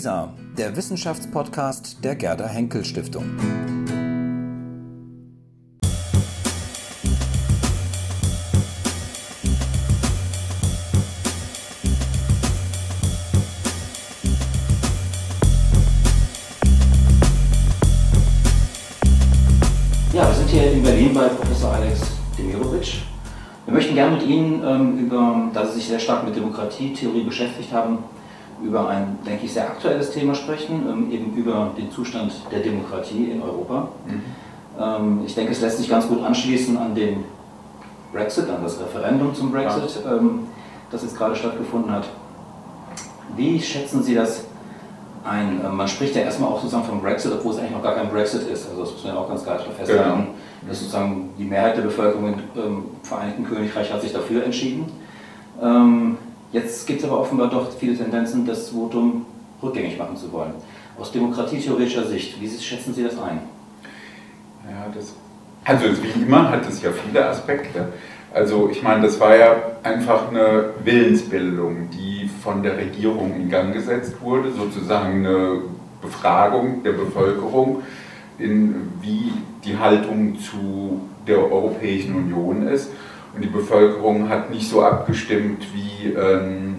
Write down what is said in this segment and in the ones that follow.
WISA, der Wissenschaftspodcast der Gerda Henkel Stiftung. Ja, wir sind hier in Berlin bei Professor Alex Demirovic. Wir möchten gerne mit Ihnen ähm, über, da Sie sich sehr stark mit Demokratietheorie beschäftigt haben, über ein, denke ich, sehr aktuelles Thema sprechen, ähm, eben über den Zustand der Demokratie in Europa. Mhm. Ähm, ich denke, es lässt sich ganz gut anschließen an den Brexit, an das Referendum zum Brexit, ja. ähm, das jetzt gerade stattgefunden hat. Wie schätzen Sie das ein? Ähm, man spricht ja erstmal auch sozusagen vom Brexit, obwohl es eigentlich noch gar kein Brexit ist. Also das muss man ja auch ganz klar festhalten. Genau. Dass sozusagen die Mehrheit der Bevölkerung im ähm, Vereinigten Königreich hat sich dafür entschieden. Ähm, Jetzt gibt es aber offenbar doch viele Tendenzen, das Votum rückgängig machen zu wollen. Aus demokratietheoretischer Sicht, wie schätzen Sie das ein? Ja, das, also wie immer hat es ja viele Aspekte. Also ich meine, das war ja einfach eine Willensbildung, die von der Regierung in Gang gesetzt wurde, sozusagen eine Befragung der Bevölkerung, in, wie die Haltung zu der Europäischen Union ist. Und die Bevölkerung hat nicht so abgestimmt, wie ähm,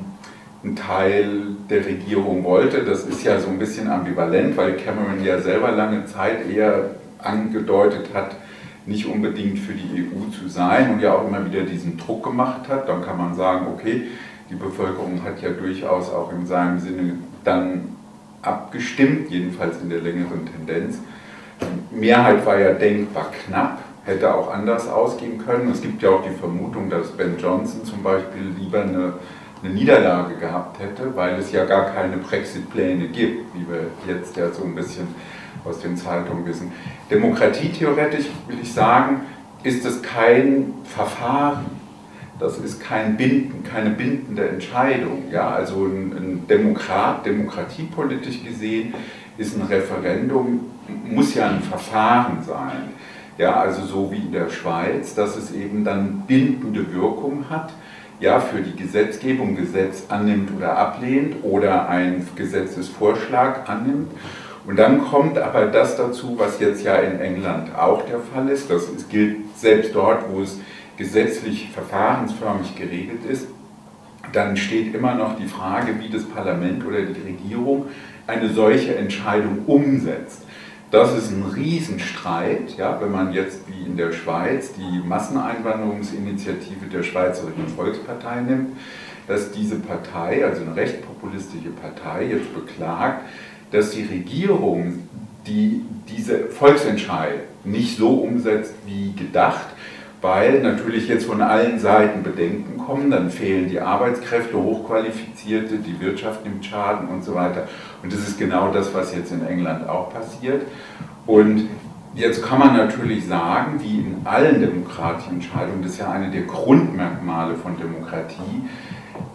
ein Teil der Regierung wollte. Das ist ja so ein bisschen ambivalent, weil Cameron ja selber lange Zeit eher angedeutet hat, nicht unbedingt für die EU zu sein und ja auch immer wieder diesen Druck gemacht hat. Dann kann man sagen, okay, die Bevölkerung hat ja durchaus auch in seinem Sinne dann abgestimmt, jedenfalls in der längeren Tendenz. Die Mehrheit war ja denkbar knapp hätte auch anders ausgehen können. Es gibt ja auch die Vermutung, dass Ben Johnson zum Beispiel lieber eine, eine Niederlage gehabt hätte, weil es ja gar keine Brexit-Pläne gibt, wie wir jetzt ja so ein bisschen aus den Zeitungen wissen. Demokratietheoretisch will ich sagen, ist es kein Verfahren. Das ist kein Binden, keine bindende Entscheidung. Ja? Also ein, ein Demokrat, demokratiepolitisch gesehen, ist ein Referendum, muss ja ein Verfahren sein. Ja, also so wie in der Schweiz, dass es eben dann bindende Wirkung hat, ja, für die Gesetzgebung Gesetz annimmt oder ablehnt oder ein Gesetzesvorschlag annimmt. Und dann kommt aber das dazu, was jetzt ja in England auch der Fall ist. Das gilt selbst dort, wo es gesetzlich verfahrensförmig geregelt ist. Dann steht immer noch die Frage, wie das Parlament oder die Regierung eine solche Entscheidung umsetzt. Das ist ein Riesenstreit, ja, wenn man jetzt wie in der Schweiz die Masseneinwanderungsinitiative der Schweizerischen Volkspartei nimmt, dass diese Partei, also eine recht populistische Partei, jetzt beklagt, dass die Regierung die diese Volksentscheid nicht so umsetzt wie gedacht, weil natürlich jetzt von allen Seiten Bedenken kommen, dann fehlen die Arbeitskräfte, Hochqualifizierte, die Wirtschaft nimmt Schaden und so weiter. Und das ist genau das, was jetzt in England auch passiert. Und jetzt kann man natürlich sagen, wie in allen demokratischen Entscheidungen, das ist ja eine der Grundmerkmale von Demokratie,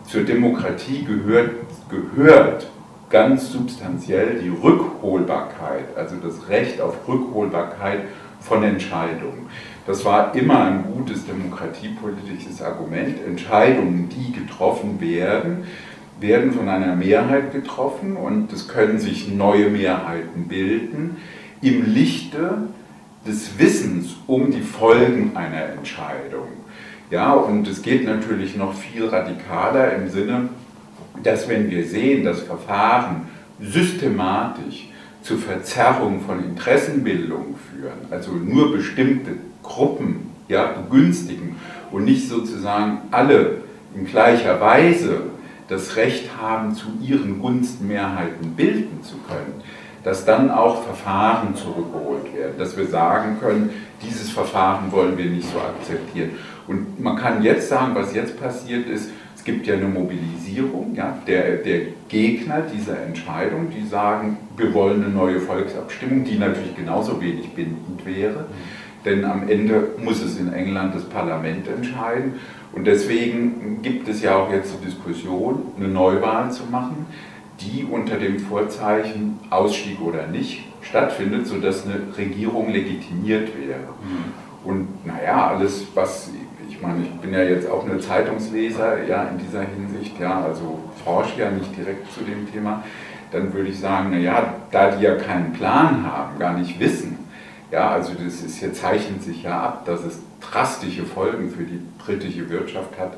zur Demokratie gehört, gehört ganz substanziell die Rückholbarkeit, also das Recht auf Rückholbarkeit von Entscheidungen. Das war immer ein gutes demokratiepolitisches Argument. Entscheidungen, die getroffen werden, werden von einer Mehrheit getroffen und es können sich neue Mehrheiten bilden im Lichte des Wissens um die Folgen einer Entscheidung. Ja, und es geht natürlich noch viel radikaler im Sinne, dass wenn wir sehen, dass Verfahren systematisch zur Verzerrung von Interessenbildung führen, also nur bestimmte Gruppen ja, begünstigen und nicht sozusagen alle in gleicher Weise das Recht haben, zu ihren Gunsten Mehrheiten bilden zu können, dass dann auch Verfahren zurückgeholt werden, dass wir sagen können, dieses Verfahren wollen wir nicht so akzeptieren. Und man kann jetzt sagen, was jetzt passiert ist, es gibt ja eine Mobilisierung ja, der, der Gegner dieser Entscheidung, die sagen, wir wollen eine neue Volksabstimmung, die natürlich genauso wenig bindend wäre. Mhm denn am Ende muss es in England das Parlament entscheiden. Und deswegen gibt es ja auch jetzt die Diskussion, eine Neuwahl zu machen, die unter dem Vorzeichen Ausstieg oder nicht stattfindet, sodass eine Regierung legitimiert wäre. Mhm. Und naja, alles, was, ich meine, ich bin ja jetzt auch nur Zeitungsleser, ja, in dieser Hinsicht, ja, also forsche ja nicht direkt zu dem Thema. dann würde ich sagen, naja, da die ja keinen Plan haben, gar nicht wissen, ja, also das ist, hier zeichnet sich ja ab, dass es drastische Folgen für die britische Wirtschaft hat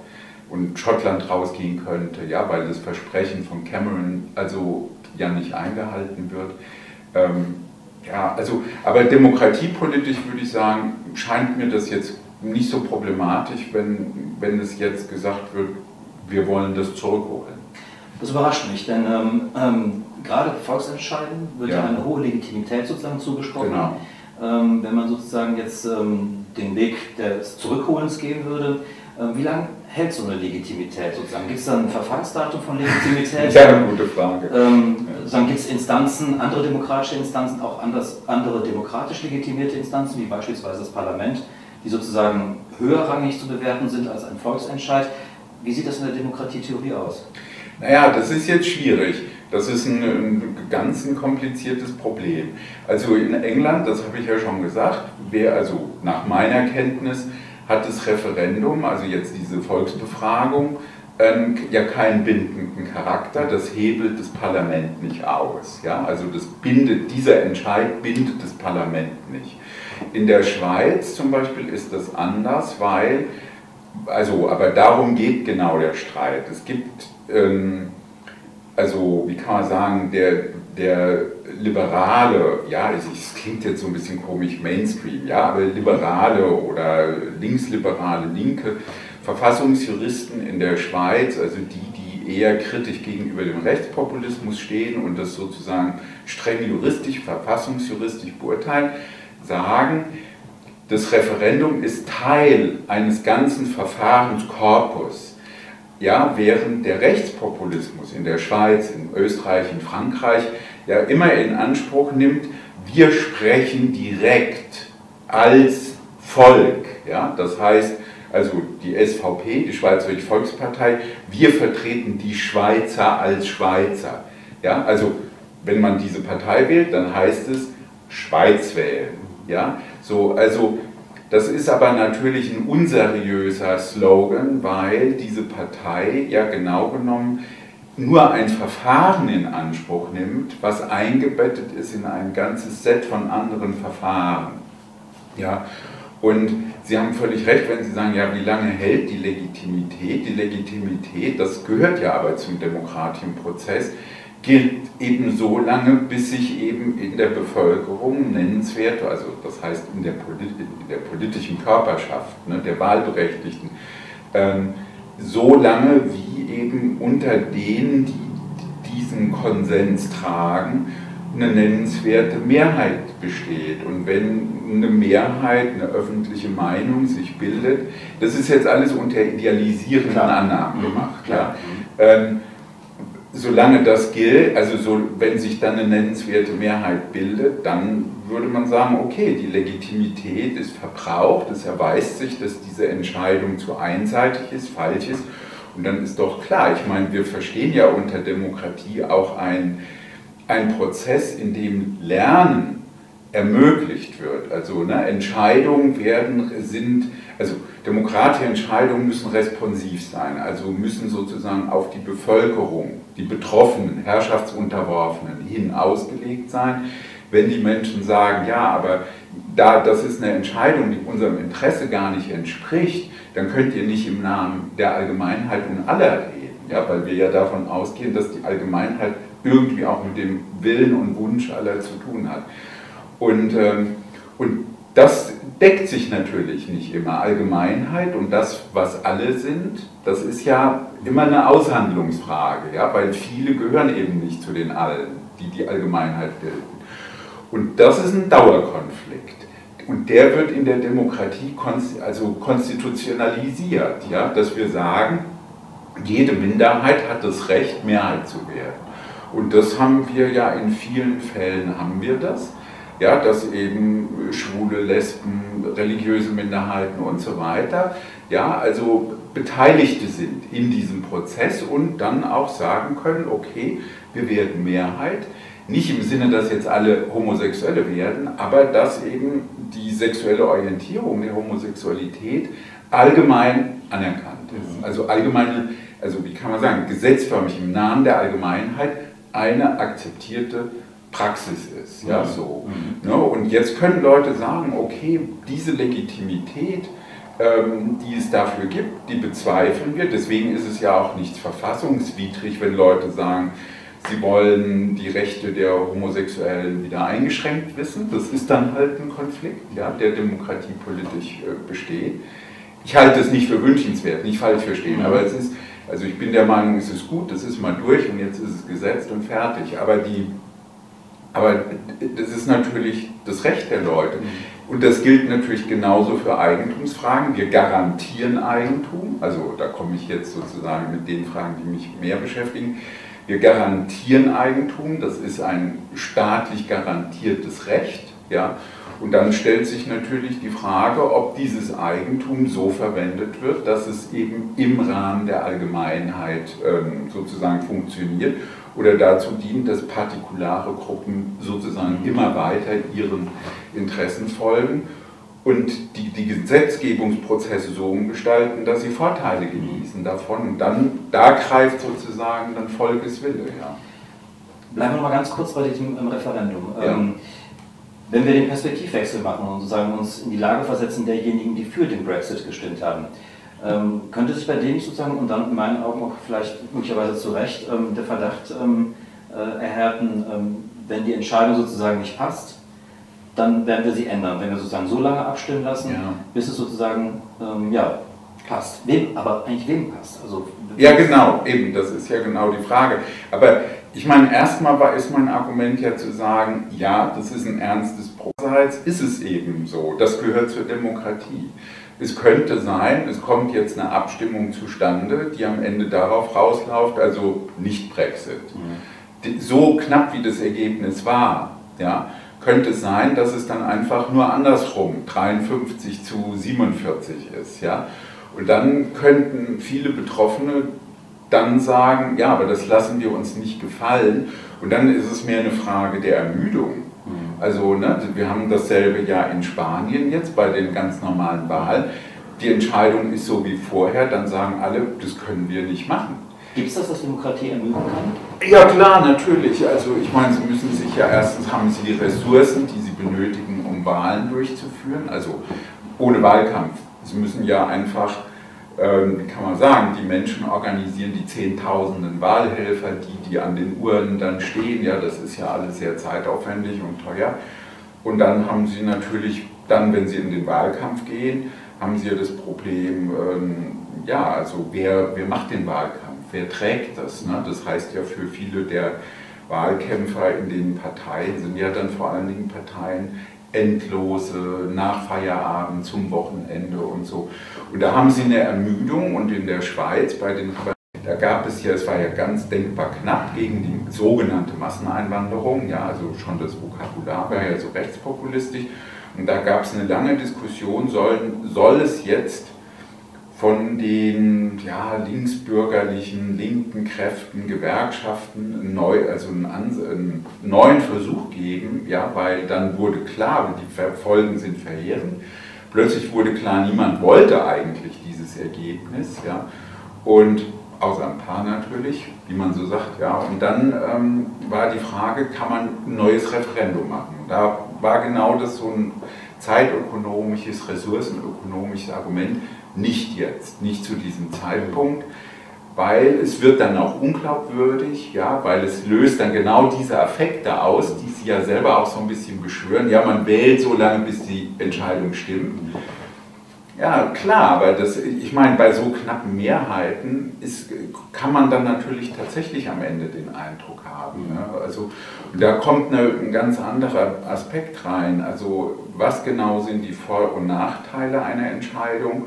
und Schottland rausgehen könnte, ja, weil das Versprechen von Cameron also ja nicht eingehalten wird. Ähm, ja, also, aber demokratiepolitisch würde ich sagen, scheint mir das jetzt nicht so problematisch, wenn, wenn es jetzt gesagt wird, wir wollen das zurückholen. Das überrascht mich, denn ähm, ähm, gerade Volksentscheiden wird ja. ja. eine hohe Legitimität sozusagen zugesprochen. Genau. Ähm, wenn man sozusagen jetzt ähm, den Weg des Zurückholens gehen würde, ähm, wie lange hält so eine Legitimität sozusagen? Gibt es da ein Verfahrensdatum von Legitimität? ja, eine gute Frage. Ähm, dann gibt es Instanzen, andere demokratische Instanzen, auch anders, andere demokratisch legitimierte Instanzen, wie beispielsweise das Parlament, die sozusagen höherrangig zu bewerten sind als ein Volksentscheid. Wie sieht das in der Demokratietheorie aus? Naja, das ist jetzt schwierig. Das ist ein, ein ganz ein kompliziertes Problem. Also in England, das habe ich ja schon gesagt, wer also nach meiner Kenntnis hat das Referendum, also jetzt diese Volksbefragung, ähm, ja keinen bindenden Charakter, das hebelt das Parlament nicht aus. Ja? Also das bindet, dieser Entscheid bindet das Parlament nicht. In der Schweiz zum Beispiel ist das anders, weil, also, aber darum geht genau der Streit. Es gibt, ähm, also, wie kann man sagen, der, der liberale, ja, es klingt jetzt so ein bisschen komisch, Mainstream, ja, aber liberale oder linksliberale, linke Verfassungsjuristen in der Schweiz, also die, die eher kritisch gegenüber dem Rechtspopulismus stehen und das sozusagen streng juristisch, verfassungsjuristisch beurteilen, sagen, das Referendum ist Teil eines ganzen Verfahrenskorpus. Ja, während der Rechtspopulismus in der Schweiz, in Österreich, in Frankreich ja immer in Anspruch nimmt, wir sprechen direkt als Volk. Ja? Das heißt, also die SVP, die Schweizerische Volkspartei, wir vertreten die Schweizer als Schweizer. Ja? Also wenn man diese Partei wählt, dann heißt es Schweiz wählen. Ja? So, also das ist aber natürlich ein unseriöser Slogan, weil diese Partei ja genau genommen nur ein Verfahren in Anspruch nimmt, was eingebettet ist in ein ganzes Set von anderen Verfahren. Ja, und Sie haben völlig recht, wenn Sie sagen, ja, wie lange hält die Legitimität? Die Legitimität, das gehört ja aber zum demokratischen Prozess, gilt eben so lange, bis sich eben in der Bevölkerung nennenswert, also das heißt in der, Polit in der politischen Körperschaft, ne, der Wahlberechtigten, ähm, so lange wie eben unter denen, die diesen Konsens tragen, eine nennenswerte Mehrheit besteht. Und wenn eine Mehrheit, eine öffentliche Meinung sich bildet, das ist jetzt alles unter idealisierenden. Annahmen gemacht. Klar. Ähm, solange das gilt, also so, wenn sich dann eine nennenswerte Mehrheit bildet, dann würde man sagen, okay, die Legitimität ist verbraucht, es erweist sich, dass diese Entscheidung zu einseitig ist, falsch ist. Und dann ist doch klar, ich meine, wir verstehen ja unter Demokratie auch ein, ein Prozess, in dem Lernen ermöglicht wird. Also ne, Entscheidungen werden, sind, also demokratische Entscheidungen müssen responsiv sein, also müssen sozusagen auf die Bevölkerung, die Betroffenen, Herrschaftsunterworfenen hin ausgelegt sein. Wenn die Menschen sagen, ja, aber da, das ist eine Entscheidung, die unserem Interesse gar nicht entspricht, dann könnt ihr nicht im Namen der Allgemeinheit und aller reden, ja, weil wir ja davon ausgehen, dass die Allgemeinheit irgendwie auch mit dem Willen und Wunsch aller zu tun hat. Und, ähm, und das deckt sich natürlich nicht immer. Allgemeinheit und das, was alle sind, das ist ja immer eine Aushandlungsfrage, ja, weil viele gehören eben nicht zu den Allen, die die Allgemeinheit bilden. Und das ist ein Dauerkonflikt. Und der wird in der Demokratie also konstitutionalisiert, ja, dass wir sagen, jede Minderheit hat das Recht, Mehrheit zu werden. Und das haben wir ja in vielen Fällen, haben wir das ja, dass eben Schwule, Lesben, religiöse Minderheiten und so weiter, ja, also Beteiligte sind in diesem Prozess und dann auch sagen können, okay, wir werden Mehrheit, nicht im Sinne, dass jetzt alle Homosexuelle werden, aber dass eben die sexuelle Orientierung der Homosexualität allgemein anerkannt ist. Also allgemeine, also wie kann man sagen, gesetzförmig im Namen der Allgemeinheit eine akzeptierte Praxis ist. Ja, so. Mhm. Ne? Und jetzt können Leute sagen, okay, diese Legitimität, ähm, die es dafür gibt, die bezweifeln wir. Deswegen ist es ja auch nicht verfassungswidrig, wenn Leute sagen, sie wollen die Rechte der Homosexuellen wieder eingeschränkt wissen. Das ist dann halt ein Konflikt, ja, der demokratiepolitisch äh, besteht. Ich halte es nicht für wünschenswert, nicht falsch verstehen, mhm. aber es ist, also ich bin der Meinung, es ist gut, das ist mal durch und jetzt ist es gesetzt und fertig. Aber die aber das ist natürlich das Recht der Leute. Und das gilt natürlich genauso für Eigentumsfragen. Wir garantieren Eigentum. Also da komme ich jetzt sozusagen mit den Fragen, die mich mehr beschäftigen. Wir garantieren Eigentum. Das ist ein staatlich garantiertes Recht. Ja? Und dann stellt sich natürlich die Frage, ob dieses Eigentum so verwendet wird, dass es eben im Rahmen der Allgemeinheit ähm, sozusagen funktioniert oder dazu dient, dass partikulare Gruppen sozusagen immer weiter ihren Interessen folgen und die, die Gesetzgebungsprozesse so umgestalten, dass sie Vorteile genießen davon. Und dann, da greift sozusagen dann Volkeswille. Ja. Bleiben wir mal ganz kurz bei diesem Referendum. Ja. Ähm, wenn wir den Perspektivwechsel machen und sozusagen uns in die Lage versetzen derjenigen, die für den Brexit gestimmt haben, ähm, könnte sich bei denen sozusagen, und dann in meinen Augen auch vielleicht möglicherweise zu Recht, ähm, der Verdacht ähm, äh, erhärten, ähm, wenn die Entscheidung sozusagen nicht passt, dann werden wir sie ändern, wenn wir sozusagen so lange abstimmen lassen, ja. bis es sozusagen ähm, ja, passt. Wem, aber eigentlich wem passt? Also, ja, genau, eben, das ist ja genau die Frage. Aber ich meine, erstmal war, ist mein Argument ja zu sagen, ja, das ist ein ernstes Prozess, ist es eben so, das gehört zur Demokratie. Es könnte sein, es kommt jetzt eine Abstimmung zustande, die am Ende darauf rausläuft, also nicht Brexit. Mhm. So knapp wie das Ergebnis war, ja, könnte es sein, dass es dann einfach nur andersrum 53 zu 47 ist. Ja? Und dann könnten viele Betroffene dann sagen, ja, aber das lassen wir uns nicht gefallen. Und dann ist es mehr eine Frage der Ermüdung. Also ne, wir haben dasselbe ja in Spanien jetzt bei den ganz normalen Wahlen. Die Entscheidung ist so wie vorher, dann sagen alle, das können wir nicht machen. Gibt es das, dass Demokratie ermüden kann? Ja klar, natürlich. Also ich meine, Sie müssen sich ja erstens haben Sie die Ressourcen, die Sie benötigen, um Wahlen durchzuführen. Also ohne Wahlkampf. Sie müssen ja einfach kann man sagen, die Menschen organisieren die Zehntausenden Wahlhelfer, die, die an den Uhren dann stehen, ja, das ist ja alles sehr zeitaufwendig und teuer. Und dann haben sie natürlich, dann, wenn sie in den Wahlkampf gehen, haben sie ja das Problem, ähm, ja, also wer, wer macht den Wahlkampf, wer trägt das? Ne? Das heißt ja für viele der Wahlkämpfer in den Parteien sind ja dann vor allen Dingen Parteien, endlose nach Feierabend zum Wochenende und so. Und da haben sie eine Ermüdung und in der Schweiz bei den da gab es ja, es war ja ganz denkbar knapp gegen die sogenannte Masseneinwanderung, ja, also schon das Vokabular war ja so rechtspopulistisch. Und da gab es eine lange Diskussion, soll, soll es jetzt von den ja, linksbürgerlichen, linken Kräften, Gewerkschaften neu, also einen, einen, neuen Versuch geben, ja, weil dann wurde klar, die Folgen sind verheerend. Plötzlich wurde klar, niemand wollte eigentlich dieses Ergebnis. Ja, und außer ein paar natürlich, wie man so sagt. Ja, und dann ähm, war die Frage, kann man ein neues Referendum machen? Da war genau das so ein zeitökonomisches, ressourcenökonomisches Argument nicht jetzt, nicht zu diesem Zeitpunkt, weil es wird dann auch unglaubwürdig, ja, weil es löst dann genau diese Affekte aus, die Sie ja selber auch so ein bisschen beschwören. Ja, man wählt so lange, bis die Entscheidung stimmt. Ja, klar, aber das, ich meine, bei so knappen Mehrheiten ist, kann man dann natürlich tatsächlich am Ende den Eindruck haben. Ne? Also da kommt eine, ein ganz anderer Aspekt rein. Also was genau sind die Vor- und Nachteile einer Entscheidung?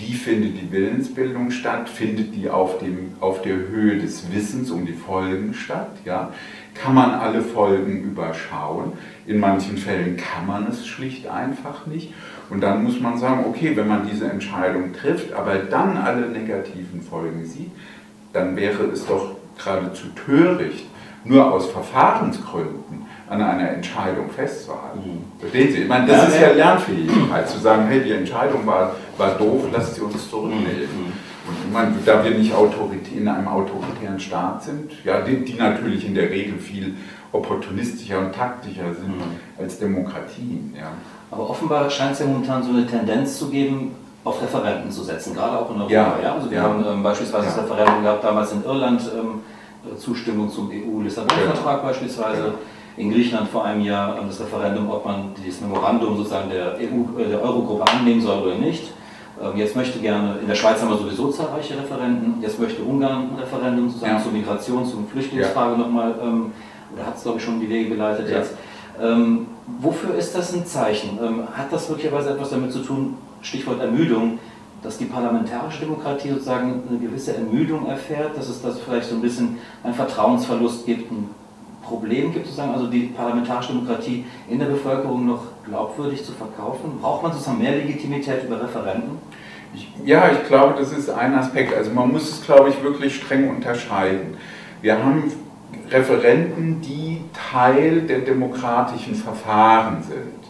Wie findet die Willensbildung statt? Findet die auf, dem, auf der Höhe des Wissens um die Folgen statt? Ja? Kann man alle Folgen überschauen? In manchen Fällen kann man es schlicht einfach nicht. Und dann muss man sagen, okay, wenn man diese Entscheidung trifft, aber dann alle negativen Folgen sieht, dann wäre es doch geradezu töricht, nur aus Verfahrensgründen an einer Entscheidung festzuhalten. Mhm. Verstehen Sie? Ich meine, das ja, ist ja Lernfähigkeit, zu sagen, hey, die Entscheidung war, war doof, lasst sie uns zurücknehmen. Mhm. Und ich meine, da wir nicht in einem autoritären Staat sind, ja, die, die, natürlich in der Regel viel opportunistischer und taktischer sind mhm. als Demokratien. Ja. Aber offenbar scheint es ja momentan so eine Tendenz zu geben, auf Referenten zu setzen, gerade auch in Europa. Ja. ja? Also wir ja. haben ähm, beispielsweise das Referendum gehabt damals in Irland, ähm, Zustimmung zum EU-Lissabon-Vertrag beispielsweise. In Griechenland vor einem Jahr ähm, das Referendum, ob man dieses Memorandum sozusagen der, EU, äh, der Eurogruppe annehmen soll oder nicht. Ähm, jetzt möchte gerne, in der Schweiz haben wir sowieso zahlreiche Referenden, jetzt möchte Ungarn ein Referendum sozusagen ja. zur Migration, zur Flüchtlingsfrage ja. nochmal, ähm, oder hat es glaube ich schon die Wege geleitet ja. jetzt. Ähm, wofür ist das ein Zeichen? Ähm, hat das möglicherweise etwas damit zu tun, Stichwort Ermüdung, dass die parlamentarische Demokratie sozusagen eine gewisse Ermüdung erfährt, dass es da vielleicht so ein bisschen einen Vertrauensverlust gibt, ein Problem gibt, sozusagen, also die parlamentarische Demokratie in der Bevölkerung noch glaubwürdig zu verkaufen? Braucht man sozusagen mehr Legitimität über Referenden? Ich, ja, ich glaube, das ist ein Aspekt. Also man muss es, glaube ich, wirklich streng unterscheiden. Wir haben Referenten, die Teil der demokratischen Verfahren sind.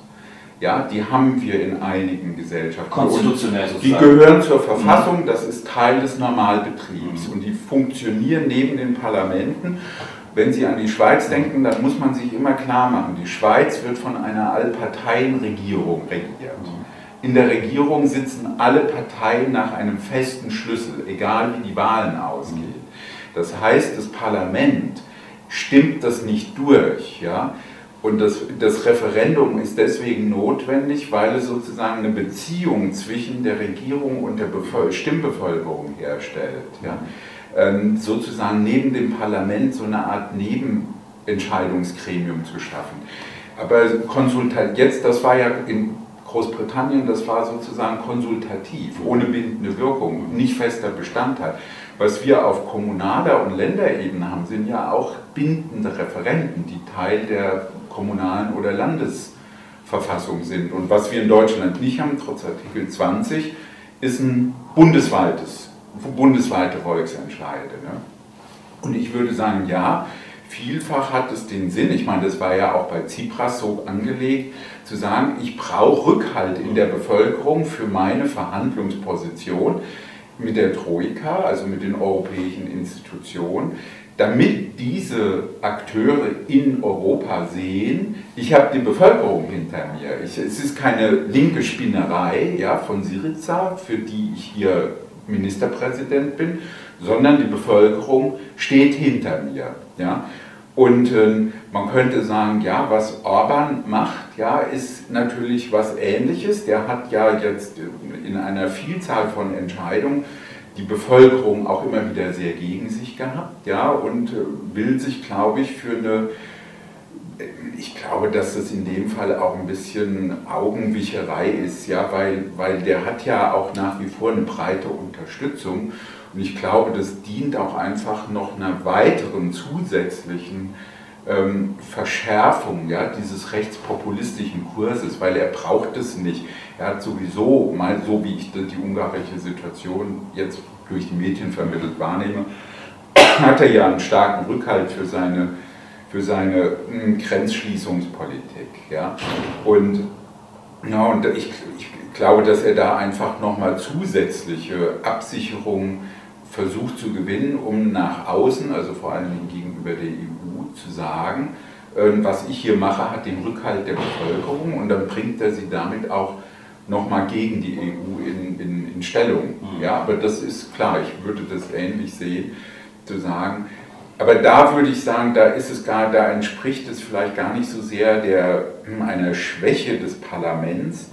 Ja, die haben wir in einigen Gesellschaften. Konstitutionell sozusagen. Die gehören zur Verfassung, das ist Teil des Normalbetriebs und die funktionieren neben den Parlamenten. Wenn Sie an die Schweiz denken, dann muss man sich immer klar machen, die Schweiz wird von einer Allparteienregierung regiert. In der Regierung sitzen alle Parteien nach einem festen Schlüssel, egal wie die Wahlen ausgehen. Das heißt, das Parlament stimmt das nicht durch. Ja? Und das, das Referendum ist deswegen notwendig, weil es sozusagen eine Beziehung zwischen der Regierung und der Bevölker Stimmbevölkerung herstellt. Ja? Ähm, sozusagen neben dem Parlament so eine Art Nebenentscheidungsgremium zu schaffen. Aber konsultat jetzt, das war ja in Großbritannien, das war sozusagen konsultativ, ohne bindende Wirkung, nicht fester Bestandteil. Was wir auf kommunaler und Länderebene haben, sind ja auch bindende Referenten, die Teil der kommunalen oder Landesverfassung sind. Und was wir in Deutschland nicht haben, trotz Artikel 20, ist ein bundesweites, bundesweite Volksentscheide. Ne? Und ich würde sagen, ja, vielfach hat es den Sinn, ich meine, das war ja auch bei Tsipras so angelegt, zu sagen, ich brauche Rückhalt in der Bevölkerung für meine Verhandlungsposition mit der Troika, also mit den europäischen Institutionen, damit diese Akteure in Europa sehen, ich habe die Bevölkerung hinter mir. Ich, es ist keine linke Spinnerei ja, von Syriza, für die ich hier Ministerpräsident bin, sondern die Bevölkerung steht hinter mir. Ja. Und äh, man könnte sagen, ja, was Orban macht, ja, ist natürlich was Ähnliches. Der hat ja jetzt in einer Vielzahl von Entscheidungen die Bevölkerung auch immer wieder sehr gegen sich gehabt, ja, und äh, will sich, glaube ich, für eine, ich glaube, dass das in dem Fall auch ein bisschen Augenwischerei ist, ja, weil, weil der hat ja auch nach wie vor eine breite Unterstützung und ich glaube, das dient auch einfach noch einer weiteren zusätzlichen ähm, Verschärfung ja, dieses rechtspopulistischen Kurses, weil er braucht es nicht. Er hat sowieso, mal so wie ich die ungarische Situation jetzt durch die Medien vermittelt wahrnehme, hat er ja einen starken Rückhalt für seine, für seine hm, Grenzschließungspolitik. Ja? Und, ja, und ich, ich glaube, dass er da einfach nochmal zusätzliche Absicherungen versucht zu gewinnen, um nach außen, also vor allem gegenüber der EU, zu sagen, ähm, was ich hier mache, hat den Rückhalt der Bevölkerung und dann bringt er sie damit auch nochmal gegen die EU in, in, in Stellung. Mhm. Ja, aber das ist klar, ich würde das ähnlich sehen, zu sagen, aber da würde ich sagen, da ist es gar, da entspricht es vielleicht gar nicht so sehr der, hm, einer Schwäche des Parlaments,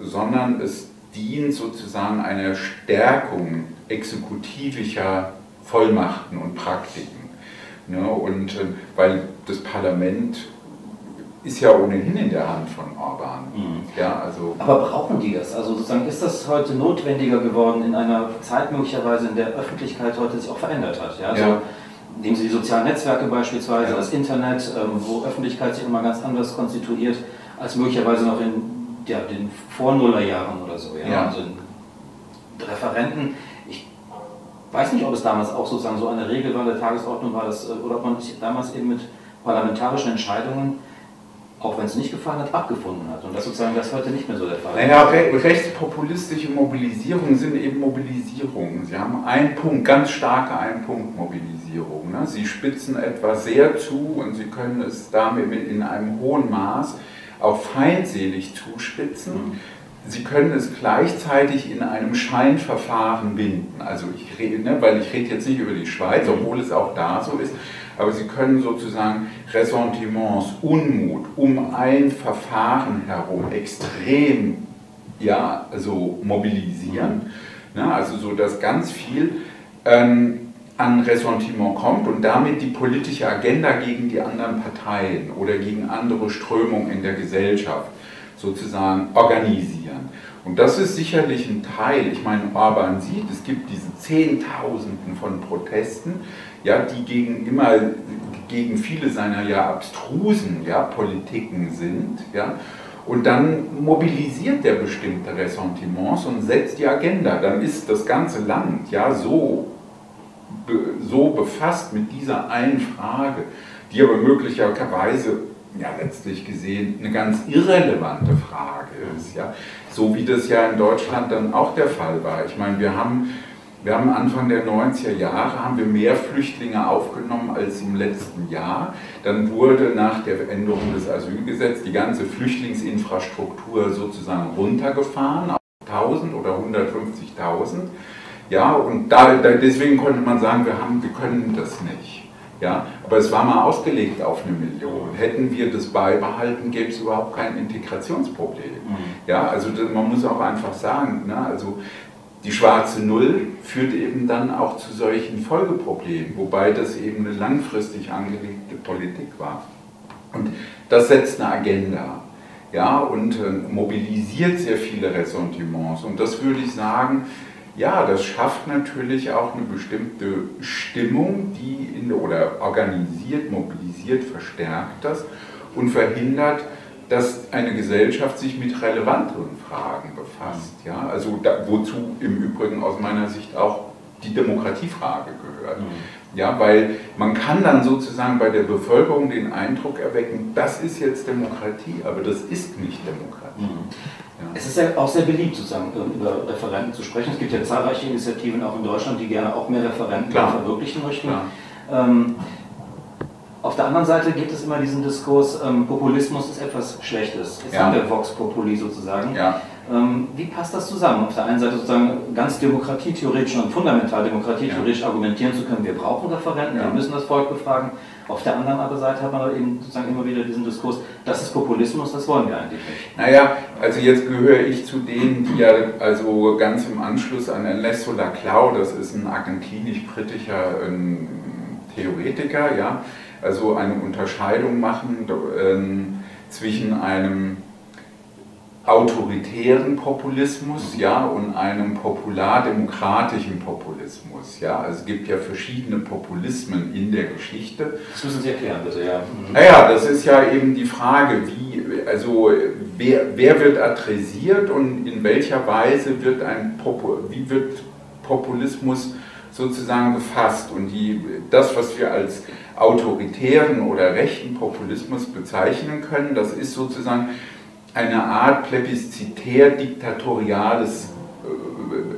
sondern es dient sozusagen einer Stärkung exekutivischer Vollmachten und Praktiken. Ne? Und äh, weil das Parlament ist ja ohnehin in der Hand von Orban. Mhm. Ja, also Aber brauchen die das? Also sozusagen ist das heute notwendiger geworden in einer Zeit möglicherweise, in der Öffentlichkeit heute sich auch verändert hat? Ja, also ja. Nehmen Sie die sozialen Netzwerke beispielsweise, ja. das Internet, ähm, wo Öffentlichkeit sich immer ganz anders konstituiert als möglicherweise noch in ja, den Vornullerjahren oder so. Ja? ja. Also Referenten, ich weiß nicht, ob es damals auch sozusagen so eine Regel war, der Tagesordnung war, das, äh, oder ob man sich damals eben mit parlamentarischen Entscheidungen auch wenn es nicht gefallen hat, abgefunden hat. Und das sozusagen das heute nicht mehr so der Fall naja, re rechtspopulistische Mobilisierungen sind eben Mobilisierungen. Sie haben einen Punkt, ganz starke Ein-Punkt-Mobilisierung. Ne? Sie spitzen etwas sehr zu und sie können es damit in einem hohen Maß auch feindselig zuspitzen. Mhm. Sie können es gleichzeitig in einem Scheinverfahren binden. Also ich rede, ne, weil ich rede jetzt nicht über die Schweiz, mhm. obwohl es auch da so ist, aber Sie können sozusagen Ressentiments, Unmut um ein Verfahren herum extrem ja, also mobilisieren. Ne, also so, dass ganz viel ähm, an Ressentiment kommt und damit die politische Agenda gegen die anderen Parteien oder gegen andere Strömungen in der Gesellschaft sozusagen organisieren. Und das ist sicherlich ein Teil. Ich meine, Orban sieht, es gibt diese Zehntausenden von Protesten, ja, die gegen immer gegen viele seiner ja abstrusen ja, Politiken sind. Ja, und dann mobilisiert der bestimmte Ressentiments und setzt die Agenda. Dann ist das ganze Land ja so, so befasst mit dieser einen Frage, die aber möglicherweise ja letztlich gesehen eine ganz irrelevante Frage ist. Ja? So wie das ja in Deutschland dann auch der Fall war. Ich meine, wir haben, wir haben Anfang der 90er Jahre haben wir mehr Flüchtlinge aufgenommen als im letzten Jahr. Dann wurde nach der Änderung des Asylgesetzes die ganze Flüchtlingsinfrastruktur sozusagen runtergefahren auf 1000 oder 150.000. Ja, und da, deswegen konnte man sagen, wir, haben, wir können das nicht. Ja, aber es war mal ausgelegt auf eine Million. Hätten wir das beibehalten, gäbe es überhaupt kein Integrationsproblem. Mhm. Ja, also man muss auch einfach sagen, ne, also die schwarze Null führt eben dann auch zu solchen Folgeproblemen, wobei das eben eine langfristig angelegte Politik war. Und das setzt eine Agenda ja, und äh, mobilisiert sehr viele Ressentiments. Und das würde ich sagen, ja, das schafft natürlich auch eine bestimmte Stimmung, die in, oder organisiert, mobilisiert, verstärkt das und verhindert, dass eine Gesellschaft sich mit relevanteren Fragen befasst. Ja? Also da, wozu im Übrigen aus meiner Sicht auch die Demokratiefrage gehört. Mhm. Ja, weil man kann dann sozusagen bei der Bevölkerung den Eindruck erwecken, das ist jetzt Demokratie, aber das ist nicht Demokratie. Mhm. Es ist ja auch sehr beliebt, sozusagen über Referenten zu sprechen. Es gibt ja zahlreiche Initiativen auch in Deutschland, die gerne auch mehr Referenten verwirklichen möchten. Ähm, auf der anderen Seite gibt es immer diesen Diskurs, ähm, Populismus ist etwas Schlechtes. Jetzt ja. haben wir Vox Populi sozusagen. Ja. Ähm, wie passt das zusammen? Auf der einen Seite sozusagen ganz demokratietheoretisch und fundamental demokratietheoretisch ja. argumentieren zu können, wir brauchen Referenten, wir müssen das Volk befragen. Auf der anderen aber Seite hat man eben sozusagen immer wieder diesen Diskurs, das ist Populismus, das wollen wir eigentlich nicht. Naja, also jetzt gehöre ich zu denen, die ja also ganz im Anschluss an Ernesto Laclau, das ist ein argentinisch-britischer ähm, Theoretiker, ja, also eine Unterscheidung machen ähm, zwischen einem autoritären Populismus ja, und einem populardemokratischen Populismus. Ja. Also es gibt ja verschiedene Populismen in der Geschichte. Das müssen Sie erklären, bitte, ja. Mhm. Naja, das ist ja eben die Frage, wie, also wer, wer wird adressiert und in welcher Weise wird ein wie wird Populismus sozusagen gefasst. Und die, das, was wir als autoritären oder rechten Populismus bezeichnen können, das ist sozusagen eine Art plebiszitär-diktatoriales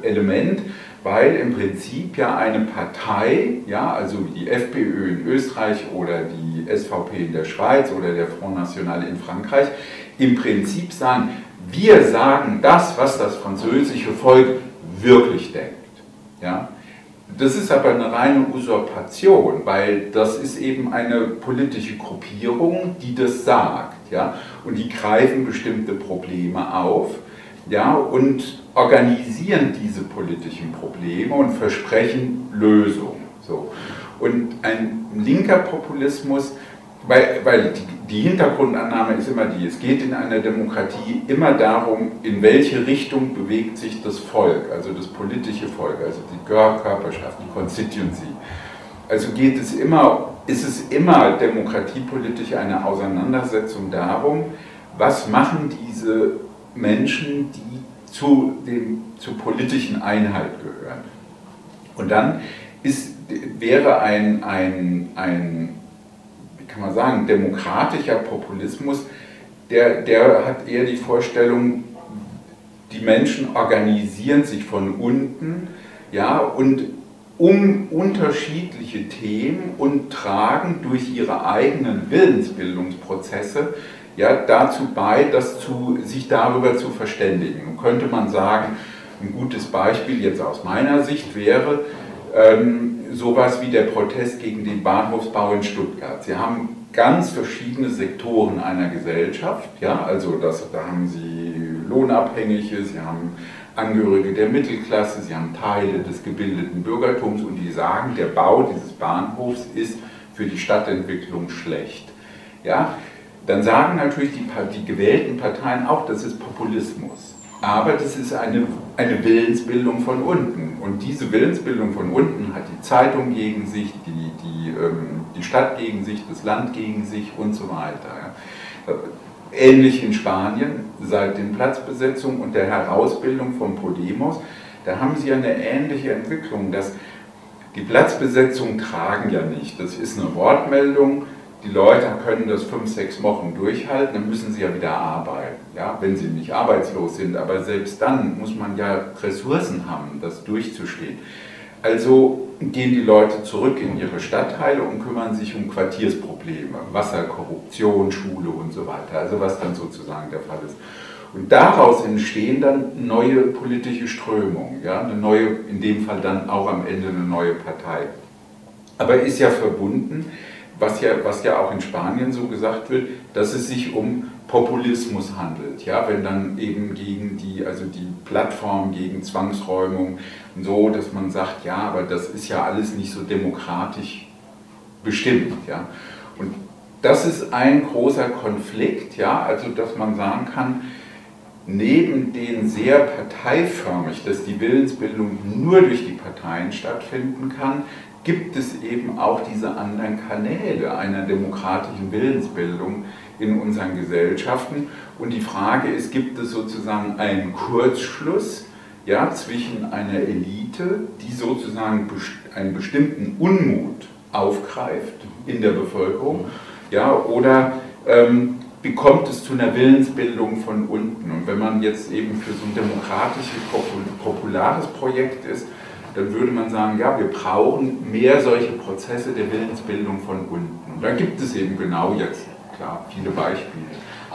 äh, Element, weil im Prinzip ja eine Partei, ja, also die FPÖ in Österreich oder die SVP in der Schweiz oder der Front National in Frankreich, im Prinzip sagen, wir sagen das, was das französische Volk wirklich denkt. Ja? Das ist aber eine reine Usurpation, weil das ist eben eine politische Gruppierung, die das sagt. Ja? Und die greifen bestimmte Probleme auf ja? und organisieren diese politischen Probleme und versprechen Lösungen. So. Und ein linker Populismus, weil, weil die, die Hintergrundannahme ist immer die, es geht in einer Demokratie immer darum, in welche Richtung bewegt sich das Volk, also das politische Volk, also die Körperschaft, die Constituency. Also geht es immer, ist es immer demokratiepolitisch eine Auseinandersetzung darum, was machen diese Menschen, die zu, dem, zur politischen Einheit gehören. Und dann ist, wäre ein, ein, ein, kann man sagen, demokratischer Populismus der, der hat eher die Vorstellung, die Menschen organisieren sich von unten ja, und um unterschiedliche Themen und tragen durch ihre eigenen Willensbildungsprozesse ja, dazu bei, das zu, sich darüber zu verständigen. Und könnte man sagen, ein gutes Beispiel jetzt aus meiner Sicht wäre ähm, sowas wie der Protest gegen den Bahnhofsbau in Stuttgart. Sie haben ganz verschiedene Sektoren einer Gesellschaft, ja, also das, da haben Sie Lohnabhängige, Sie haben Angehörige der Mittelklasse, sie haben Teile des gebildeten Bürgertums und die sagen, der Bau dieses Bahnhofs ist für die Stadtentwicklung schlecht. Ja, dann sagen natürlich die, die gewählten Parteien auch, das ist Populismus. Aber das ist eine, eine Willensbildung von unten. Und diese Willensbildung von unten hat die Zeitung gegen sich, die, die, ähm, die Stadt gegen sich, das Land gegen sich und so weiter. Ja ähnlich in Spanien seit den Platzbesetzungen und der Herausbildung von Podemos. Da haben sie eine ähnliche Entwicklung, dass die Platzbesetzungen tragen ja nicht. Das ist eine Wortmeldung. Die Leute können das fünf, sechs Wochen durchhalten, dann müssen sie ja wieder arbeiten, ja, wenn sie nicht arbeitslos sind. Aber selbst dann muss man ja Ressourcen haben, das durchzustehen. Also gehen die Leute zurück in ihre Stadtteile und kümmern sich um Quartiersprobleme, Wasser, Korruption, Schule und so weiter, also was dann sozusagen der Fall ist. Und daraus entstehen dann neue politische Strömungen, ja, eine neue, in dem Fall dann auch am Ende eine neue Partei. Aber ist ja verbunden, was ja, was ja auch in Spanien so gesagt wird, dass es sich um Populismus handelt. Ja, wenn dann eben gegen die, also die Plattform gegen Zwangsräumung so, dass man sagt, ja, aber das ist ja alles nicht so demokratisch bestimmt. Ja. Und das ist ein großer Konflikt, ja, also dass man sagen kann, neben den sehr parteiförmig, dass die Willensbildung nur durch die Parteien stattfinden kann, gibt es eben auch diese anderen Kanäle einer demokratischen Willensbildung, in unseren Gesellschaften. Und die Frage ist, gibt es sozusagen einen Kurzschluss ja, zwischen einer Elite, die sozusagen einen bestimmten Unmut aufgreift in der Bevölkerung, ja, oder ähm, bekommt es zu einer Willensbildung von unten. Und wenn man jetzt eben für so ein demokratisches, populares Projekt ist, dann würde man sagen, ja, wir brauchen mehr solche Prozesse der Willensbildung von unten. Und da gibt es eben genau jetzt klar, viele Beispiele.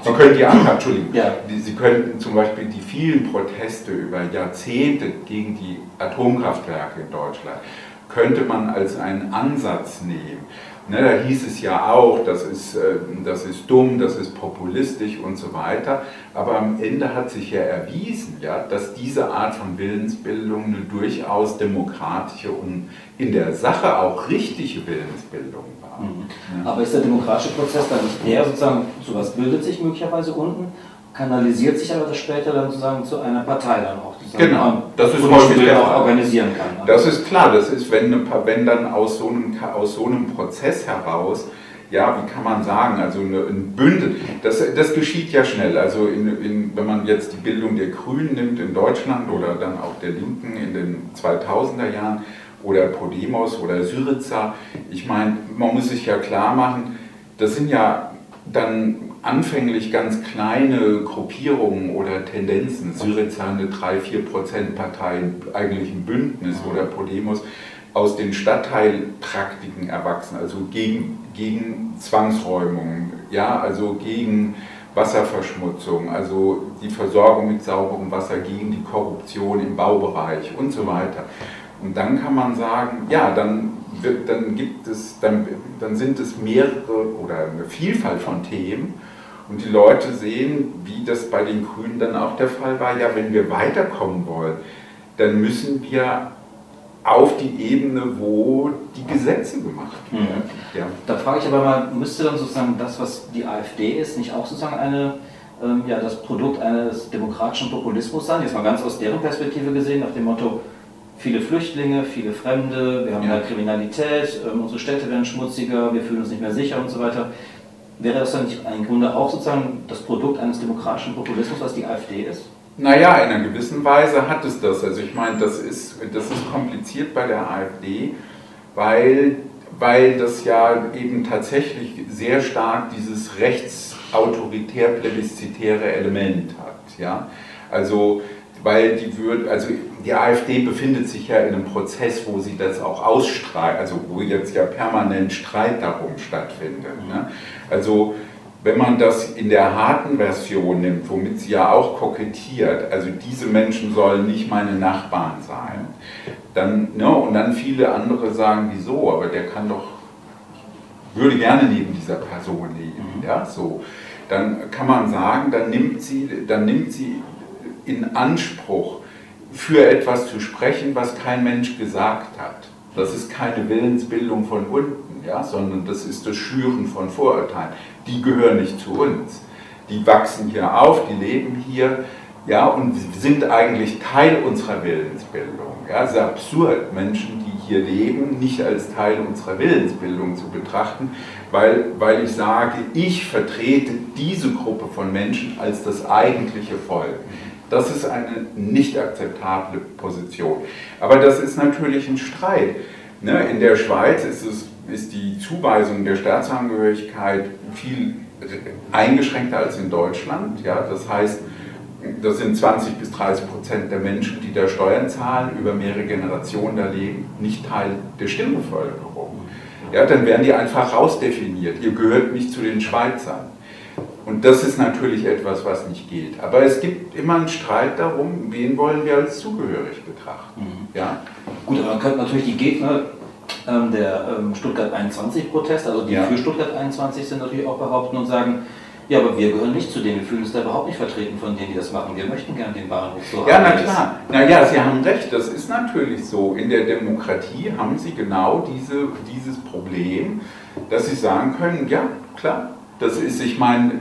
Sie können die anderen, Entschuldigung, ja. Sie könnten zum Beispiel die vielen Proteste über Jahrzehnte gegen die Atomkraftwerke in Deutschland, könnte man als einen Ansatz nehmen. Ne, da hieß es ja auch, das ist, äh, das ist dumm, das ist populistisch und so weiter. Aber am Ende hat sich ja erwiesen, ja, dass diese Art von Willensbildung eine durchaus demokratische und in der Sache auch richtige Willensbildung war. Mhm. Ja. Aber ist der demokratische Prozess dann nicht eher sozusagen, sowas bildet sich möglicherweise unten, kanalisiert sich aber das später dann sozusagen zu einer Partei dann auch. Genau, das ist häufig der auch organisieren kann. Das ist klar, das ist, wenn, wenn dann aus so, einem, aus so einem Prozess heraus, ja, wie kann man sagen, also ein Bündel, das, das geschieht ja schnell. Also in, in, wenn man jetzt die Bildung der Grünen nimmt in Deutschland oder dann auch der Linken in den 2000er Jahren oder Podemos oder Syriza, ich meine, man muss sich ja klar machen, das sind ja dann anfänglich ganz kleine Gruppierungen oder Tendenzen, Syriza eine 3-4% Partei, eigentlich ein Bündnis oder Podemos, aus den Stadtteilpraktiken erwachsen, also gegen, gegen Zwangsräumungen, ja, also gegen Wasserverschmutzung, also die Versorgung mit sauberem Wasser, gegen die Korruption im Baubereich und so weiter. Und dann kann man sagen, ja, dann, wird, dann gibt es, dann, dann sind es mehrere oder eine Vielfalt von Themen und die Leute sehen, wie das bei den Grünen dann auch der Fall war, ja, wenn wir weiterkommen wollen, dann müssen wir auf die Ebene, wo die Gesetze gemacht werden. Mhm. Ja. Da frage ich aber mal, müsste dann sozusagen das, was die AfD ist, nicht auch sozusagen eine, ähm, ja, das Produkt eines demokratischen Populismus sein? Jetzt mal ganz aus deren Perspektive gesehen, nach dem Motto, viele Flüchtlinge, viele Fremde, wir haben ja. mehr Kriminalität, ähm, unsere Städte werden schmutziger, wir fühlen uns nicht mehr sicher und so weiter. Wäre das dann nicht im Grunde auch sozusagen das Produkt eines demokratischen Populismus, was die AfD ist? Naja, in einer gewissen Weise hat es das. Also ich meine, das ist, das ist kompliziert bei der AfD, weil, weil das ja eben tatsächlich sehr stark dieses Rechts autoritär-plebiszitäre Element hat. Ja? Also, weil die würde, also die AfD befindet sich ja in einem Prozess, wo sie das auch ausstrahlt, also wo jetzt ja permanent Streit darum stattfindet. Ne? Also wenn man das in der harten Version nimmt, womit sie ja auch kokettiert, also diese Menschen sollen nicht meine Nachbarn sein, dann, ne, und dann viele andere sagen, wieso, aber der kann doch, würde gerne neben dieser Person leben, mhm. ja, so, dann kann man sagen, dann nimmt sie, dann nimmt sie in Anspruch, für etwas zu sprechen, was kein Mensch gesagt hat. Das ist keine Willensbildung von unten, ja, sondern das ist das Schüren von Vorurteilen. Die gehören nicht zu uns. Die wachsen hier auf, die leben hier, ja, und sind eigentlich Teil unserer Willensbildung. Ja, es ist absurd, Menschen, die hier leben, nicht als Teil unserer Willensbildung zu betrachten, weil, weil ich sage, ich vertrete diese Gruppe von Menschen als das eigentliche Volk. Das ist eine nicht akzeptable Position. Aber das ist natürlich ein Streit. Ne, in der Schweiz ist, es, ist die Zuweisung der Staatsangehörigkeit viel eingeschränkter als in Deutschland. Ja, das heißt, das sind 20 bis 30 Prozent der Menschen, die da Steuern zahlen, über mehrere Generationen da leben, nicht Teil der Stimmbevölkerung. Ja, dann werden die einfach rausdefiniert. Ihr gehört nicht zu den Schweizern. Und das ist natürlich etwas, was nicht geht. Aber es gibt immer einen Streit darum, wen wollen wir als zugehörig betrachten. Mhm. Ja? Gut, aber man könnte natürlich die Gegner ähm, der ähm, Stuttgart 21-Protest, also die ja. für Stuttgart 21 sind, natürlich auch behaupten und sagen, ja, aber wir gehören nicht zu denen, wir fühlen uns da überhaupt nicht vertreten von denen, die das machen. Wir möchten gerne den Bahnhof so haben. Ja, na klar. Naja, Sie haben recht, das ist natürlich so. In der Demokratie haben Sie genau diese, dieses Problem, dass Sie sagen können, ja, klar, das ist, ich meine,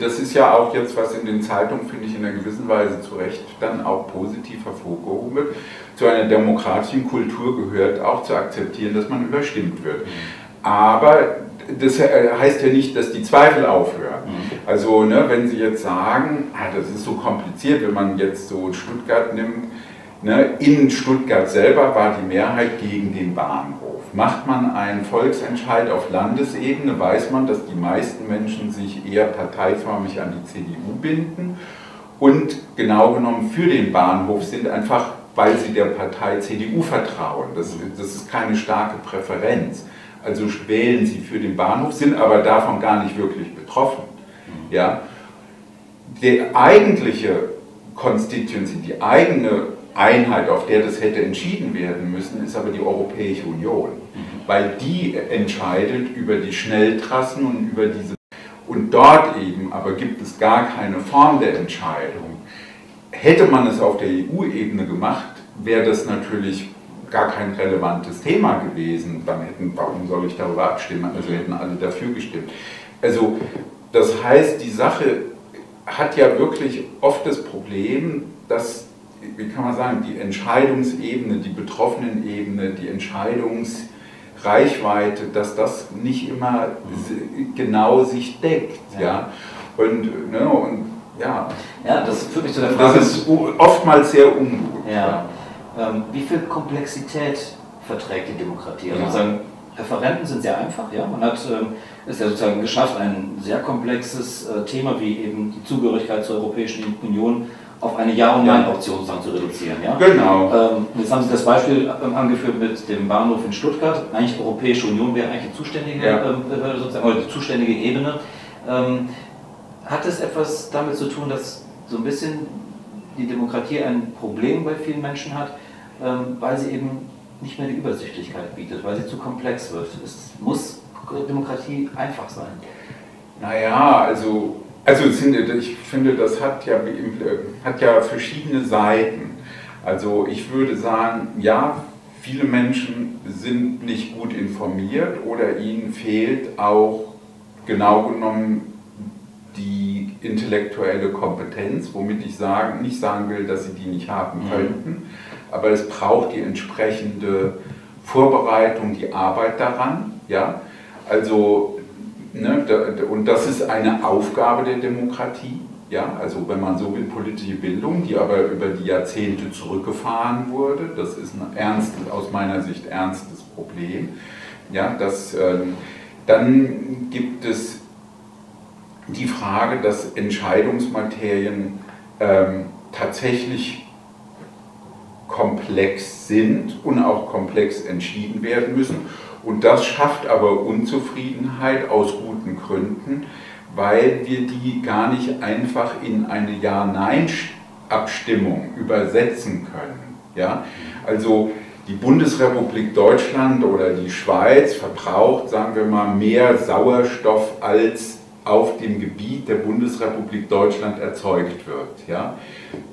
das ist ja auch jetzt, was in den Zeitungen, finde ich, in einer gewissen Weise zu Recht dann auch positiv hervorgehoben wird. Zu einer demokratischen Kultur gehört auch zu akzeptieren, dass man überstimmt wird. Aber das heißt ja nicht, dass die Zweifel aufhören. Mhm. Also, ne, wenn Sie jetzt sagen, ah, das ist so kompliziert, wenn man jetzt so Stuttgart nimmt, ne, in Stuttgart selber war die Mehrheit gegen den Bahnhof. Macht man einen Volksentscheid auf Landesebene, weiß man, dass die meisten Menschen sich eher parteiförmig an die CDU binden und genau genommen für den Bahnhof sind, einfach weil sie der Partei CDU vertrauen. Das, das ist keine starke Präferenz. Also wählen sie für den Bahnhof, sind aber davon gar nicht wirklich betroffen. Ja? Die eigentliche Constituency, die eigene Einheit, auf der das hätte entschieden werden müssen, ist aber die Europäische Union, weil die entscheidet über die Schnelltrassen und über diese. Und dort eben aber gibt es gar keine Form der Entscheidung. Hätte man es auf der EU-Ebene gemacht, wäre das natürlich gar kein relevantes Thema gewesen. Dann hätten, warum soll ich darüber abstimmen? Also hätten alle dafür gestimmt. Also das heißt, die Sache hat ja wirklich oft das Problem, dass wie kann man sagen, die Entscheidungsebene, die Betroffenenebene, die Entscheidungsreichweite, dass das nicht immer genau sich deckt. Ja. ja? Und, ne, und ja. ja, das führt mich zu der Frage. Das ist oftmals sehr ungut. Ja. Ähm, wie viel Komplexität verträgt die Demokratie? Also ja. sozusagen, Referenten sind sehr einfach, ja. Man hat ähm, es ja sozusagen geschafft, ein sehr komplexes äh, Thema wie eben die Zugehörigkeit zur Europäischen Union auf eine Ja- und Nein-Option zu reduzieren. Ja? Genau. Ähm, jetzt haben Sie das Beispiel ähm, angeführt mit dem Bahnhof in Stuttgart. Eigentlich Europäische Union wäre eigentlich die zuständige, ja. ähm, sozusagen, oder die zuständige Ebene. Ähm, hat es etwas damit zu tun, dass so ein bisschen die Demokratie ein Problem bei vielen Menschen hat, ähm, weil sie eben nicht mehr die Übersichtlichkeit bietet, weil sie zu komplex wird? Es muss Demokratie einfach sein. Naja, also also ich finde, das hat ja, hat ja verschiedene Seiten. Also ich würde sagen, ja, viele Menschen sind nicht gut informiert oder ihnen fehlt auch genau genommen die intellektuelle Kompetenz, womit ich sagen, nicht sagen will, dass sie die nicht haben mhm. könnten, aber es braucht die entsprechende Vorbereitung, die Arbeit daran. Ja? Also Ne, und das ist eine Aufgabe der Demokratie. Ja, also wenn man so will, politische Bildung, die aber über die Jahrzehnte zurückgefahren wurde, das ist ein ernstes, aus meiner Sicht ernstes Problem. Ja, das, ähm, dann gibt es die Frage, dass Entscheidungsmaterien ähm, tatsächlich komplex sind und auch komplex entschieden werden müssen. Und das schafft aber Unzufriedenheit aus guten Gründen, weil wir die gar nicht einfach in eine Ja-Nein-Abstimmung übersetzen können. Ja? Also die Bundesrepublik Deutschland oder die Schweiz verbraucht, sagen wir mal, mehr Sauerstoff als auf dem Gebiet der Bundesrepublik Deutschland erzeugt wird. Ja?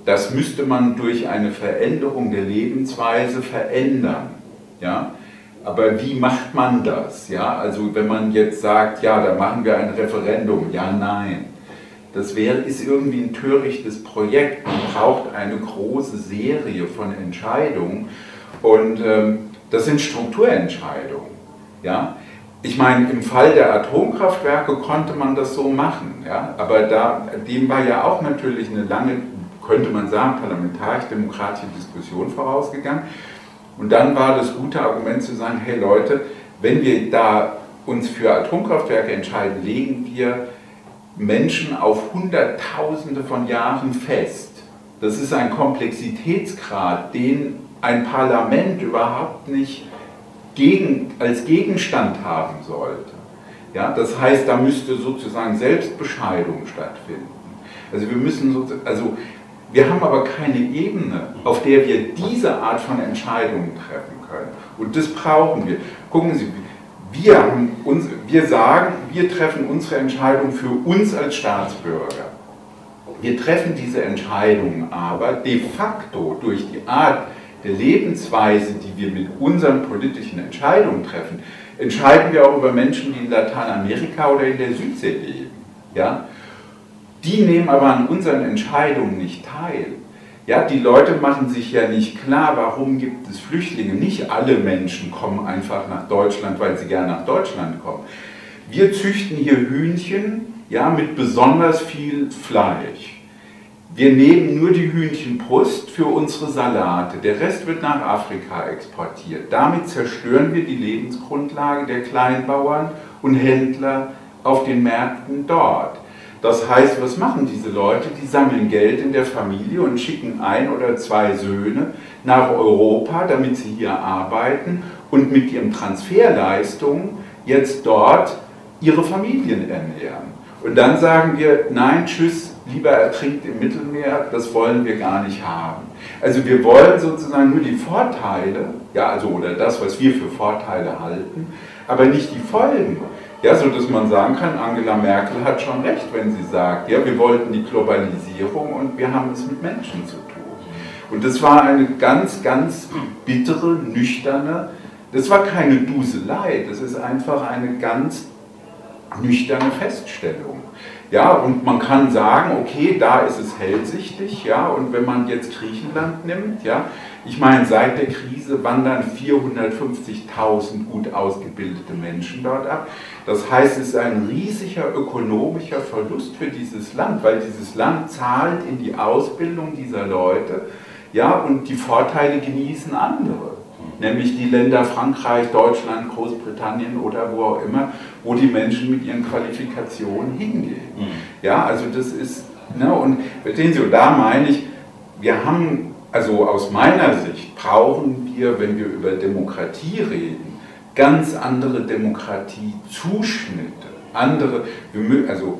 Das müsste man durch eine Veränderung der Lebensweise verändern. Ja? Aber wie macht man das? Ja? Also wenn man jetzt sagt, ja, da machen wir ein Referendum, ja, nein. Das wäre, ist irgendwie ein törichtes Projekt. Man braucht eine große Serie von Entscheidungen und ähm, das sind Strukturentscheidungen. Ja? Ich meine, im Fall der Atomkraftwerke konnte man das so machen, ja? aber da, dem war ja auch natürlich eine lange, könnte man sagen, parlamentarisch-demokratische Diskussion vorausgegangen. Und dann war das gute Argument zu sagen, hey Leute, wenn wir da uns für Atomkraftwerke entscheiden, legen wir Menschen auf Hunderttausende von Jahren fest. Das ist ein Komplexitätsgrad, den ein Parlament überhaupt nicht gegen, als Gegenstand haben sollte. Ja, das heißt, da müsste sozusagen Selbstbescheidung stattfinden. Also wir müssen also wir haben aber keine Ebene, auf der wir diese Art von Entscheidungen treffen können. Und das brauchen wir. Gucken Sie, wir, uns, wir sagen, wir treffen unsere Entscheidung für uns als Staatsbürger. Wir treffen diese Entscheidungen aber de facto durch die Art der Lebensweise, die wir mit unseren politischen Entscheidungen treffen, entscheiden wir auch über Menschen, die in Lateinamerika oder in der Südsee leben. Ja? Die nehmen aber an unseren Entscheidungen nicht teil. Ja, die Leute machen sich ja nicht klar, warum gibt es Flüchtlinge. Nicht alle Menschen kommen einfach nach Deutschland, weil sie gerne nach Deutschland kommen. Wir züchten hier Hühnchen ja, mit besonders viel Fleisch. Wir nehmen nur die Hühnchenbrust für unsere Salate. Der Rest wird nach Afrika exportiert. Damit zerstören wir die Lebensgrundlage der Kleinbauern und Händler auf den Märkten dort. Das heißt, was machen diese Leute? Die sammeln Geld in der Familie und schicken ein oder zwei Söhne nach Europa, damit sie hier arbeiten und mit ihren Transferleistungen jetzt dort ihre Familien ernähren. Und dann sagen wir, nein, tschüss, lieber ertrinkt im Mittelmeer, das wollen wir gar nicht haben. Also wir wollen sozusagen nur die Vorteile, ja, also oder das, was wir für Vorteile halten, aber nicht die Folgen. Ja, so dass man sagen kann, Angela Merkel hat schon recht, wenn sie sagt, ja, wir wollten die Globalisierung und wir haben es mit Menschen zu tun. Und das war eine ganz, ganz bittere, nüchterne, das war keine Duselei, das ist einfach eine ganz nüchterne Feststellung. Ja, und man kann sagen, okay, da ist es hellsichtig, ja, und wenn man jetzt Griechenland nimmt, ja, ich meine, seit der Krise wandern 450.000 gut ausgebildete Menschen dort ab. Das heißt, es ist ein riesiger ökonomischer Verlust für dieses Land, weil dieses Land zahlt in die Ausbildung dieser Leute, ja, und die Vorteile genießen andere nämlich die Länder Frankreich, Deutschland, Großbritannien oder wo auch immer, wo die Menschen mit ihren Qualifikationen hingehen. Mhm. Ja, also das ist, ne, und verstehen Sie, und da meine ich, wir haben, also aus meiner Sicht brauchen wir, wenn wir über Demokratie reden, ganz andere Demokratiezuschnitte, andere, also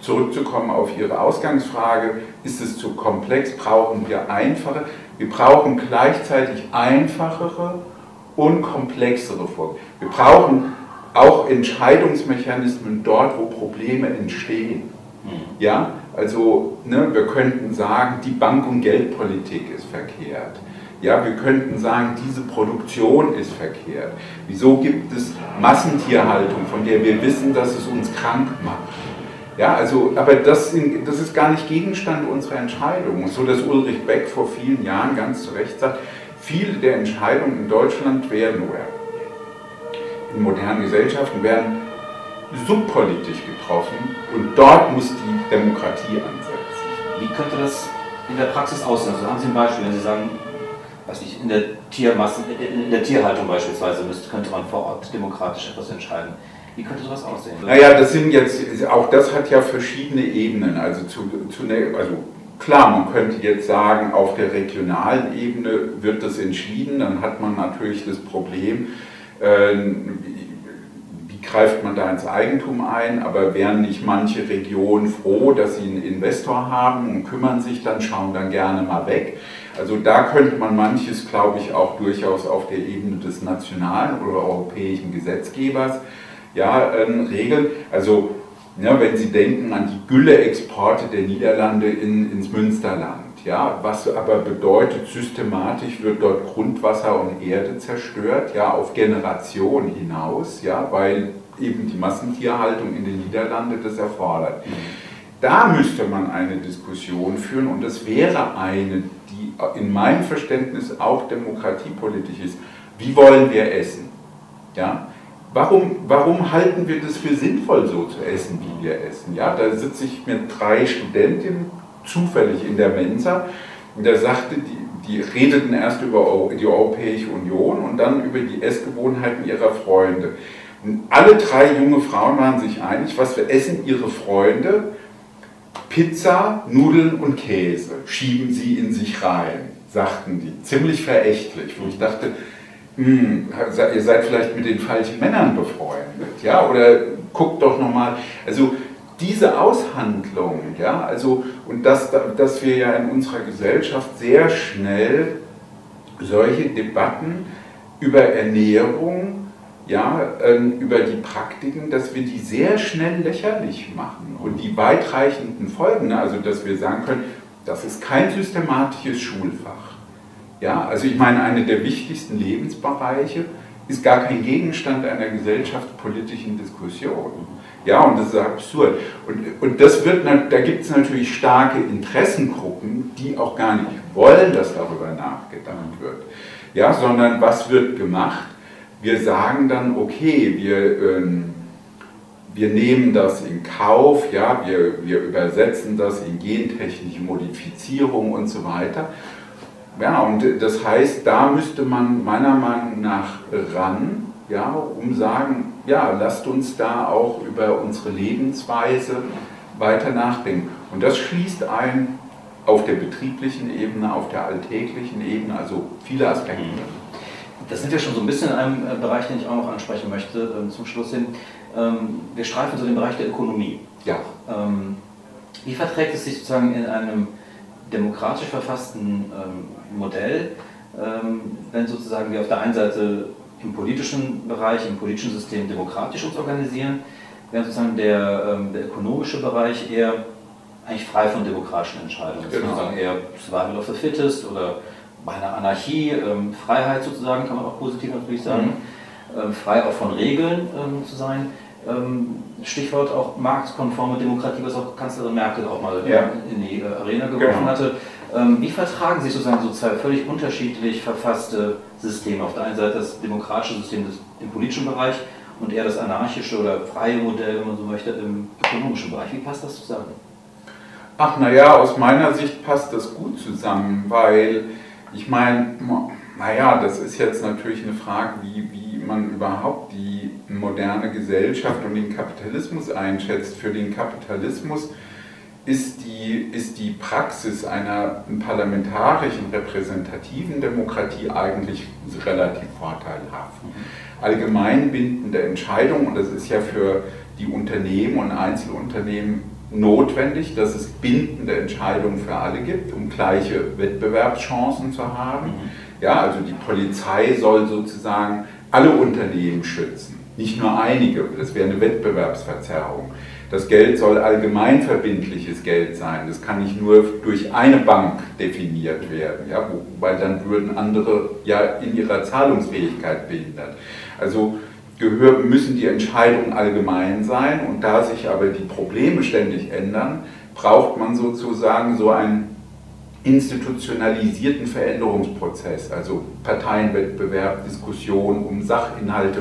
zurückzukommen auf Ihre Ausgangsfrage, ist es zu komplex, brauchen wir einfache, wir brauchen gleichzeitig einfachere und komplexere Vorgänge. Wir brauchen auch Entscheidungsmechanismen dort, wo Probleme entstehen. Mhm. Ja, also ne, wir könnten sagen, die Bank- und Geldpolitik ist verkehrt. Ja, wir könnten sagen, diese Produktion ist verkehrt. Wieso gibt es Massentierhaltung, von der wir wissen, dass es uns krank macht? Ja, also, aber das, das ist gar nicht Gegenstand unserer Entscheidung. So dass Ulrich Beck vor vielen Jahren ganz zu Recht sagt, viele der Entscheidungen in Deutschland werden oder in modernen Gesellschaften werden subpolitisch getroffen und dort muss die Demokratie ansetzen. Wie könnte das in der Praxis aussehen? Also haben Sie ein Beispiel, wenn Sie sagen, weiß nicht, in der, Tiermassen, in der Tierhaltung beispielsweise müsste, könnte man vor Ort demokratisch etwas entscheiden. Wie könnte sowas aussehen? Naja, das sind jetzt, auch das hat ja verschiedene Ebenen. Also, zu, zu, also klar, man könnte jetzt sagen, auf der regionalen Ebene wird das entschieden, dann hat man natürlich das Problem, äh, greift man da ins Eigentum ein, aber wären nicht manche Regionen froh, dass sie einen Investor haben und kümmern sich dann, schauen dann gerne mal weg. Also da könnte man manches, glaube ich, auch durchaus auf der Ebene des nationalen oder europäischen Gesetzgebers ja, ähm, regeln. Also ja, wenn Sie denken an die Gülle-Exporte der Niederlande in, ins Münsterland, ja, was aber bedeutet, systematisch wird dort Grundwasser und Erde zerstört, ja, auf Generationen hinaus, ja, weil eben die Massentierhaltung in den Niederlanden das erfordert. Da müsste man eine Diskussion führen und das wäre eine, die in meinem Verständnis auch demokratiepolitisch ist. Wie wollen wir essen? Ja? Warum, warum halten wir das für sinnvoll, so zu essen, wie wir essen? Ja, da sitze ich mit drei Studentinnen zufällig in der Mensa. Und da sagte die, die redeten erst über die Europäische Union und dann über die Essgewohnheiten ihrer Freunde. Und alle drei junge Frauen waren sich einig, was wir essen ihre Freunde, Pizza, Nudeln und Käse schieben sie in sich rein, sagten die, ziemlich verächtlich, wo ich dachte, hm, ihr seid vielleicht mit den falschen Männern befreundet, ja, oder guckt doch nochmal, also diese Aushandlung, ja, also, und dass, dass wir ja in unserer Gesellschaft sehr schnell solche Debatten über Ernährung, ja, ähm, über die Praktiken, dass wir die sehr schnell lächerlich machen und die weitreichenden Folgen, also dass wir sagen können, das ist kein systematisches Schulfach. Ja, also ich meine, einer der wichtigsten Lebensbereiche ist gar kein Gegenstand einer gesellschaftspolitischen Diskussion. Ja, und das ist absurd. Und, und das wird, da gibt es natürlich starke Interessengruppen, die auch gar nicht wollen, dass darüber nachgedacht wird. Ja, sondern was wird gemacht? Wir sagen dann, okay, wir, ähm, wir nehmen das in Kauf, ja, wir, wir übersetzen das in gentechnische Modifizierung und so weiter. Ja, und das heißt, da müsste man meiner Meinung nach ran, ja, um sagen, ja, lasst uns da auch über unsere Lebensweise weiter nachdenken. Und das schließt ein auf der betrieblichen Ebene, auf der alltäglichen Ebene, also viele Aspekte. Das sind wir schon so ein bisschen in einem äh, Bereich, den ich auch noch ansprechen möchte, ähm, zum Schluss hin. Ähm, wir streifen so den Bereich der Ökonomie. Ja. Ähm, wie verträgt es sich sozusagen in einem demokratisch verfassten Modell, wenn sozusagen wir auf der einen Seite im politischen Bereich, im politischen System demokratisch uns organisieren, während sozusagen der, der ökonomische Bereich eher eigentlich frei von demokratischen Entscheidungen. Genau. Sozusagen eher Survival of the Fittest oder bei einer Anarchie, ähm, Freiheit sozusagen, kann man auch positiv natürlich sagen, mhm. ähm, frei auch von Regeln ähm, zu sein. Ähm, Stichwort auch marktkonforme Demokratie, was auch Kanzlerin Merkel auch mal ja. in die äh, Arena geworfen genau. hatte. Ähm, wie vertragen sich sozusagen so zwei völlig unterschiedlich verfasste Systeme? Auf der einen Seite das demokratische System des, im politischen Bereich und eher das anarchische oder freie Modell, wenn man so möchte, im ökonomischen Bereich. Wie passt das zusammen? Ach naja, aus meiner Sicht passt das gut zusammen, weil ich meine, naja, das ist jetzt natürlich eine Frage, wie, wie man überhaupt die moderne Gesellschaft und den Kapitalismus einschätzt. Für den Kapitalismus ist die, ist die Praxis einer parlamentarischen, repräsentativen Demokratie eigentlich relativ vorteilhaft. Allgemeinbindende Entscheidungen, und das ist ja für die Unternehmen und Einzelunternehmen notwendig, dass es bindende Entscheidungen für alle gibt, um gleiche Wettbewerbschancen zu haben. Mhm. Ja, also die Polizei soll sozusagen alle Unternehmen schützen, nicht nur einige. Das wäre eine Wettbewerbsverzerrung. Das Geld soll allgemeinverbindliches Geld sein. Das kann nicht nur durch eine Bank definiert werden, ja, weil dann würden andere ja in ihrer Zahlungsfähigkeit behindert. Also gehör, müssen die Entscheidungen allgemein sein und da sich aber die Probleme ständig ändern, braucht man sozusagen so einen institutionalisierten Veränderungsprozess, also Parteienwettbewerb, Diskussion um Sachinhalte.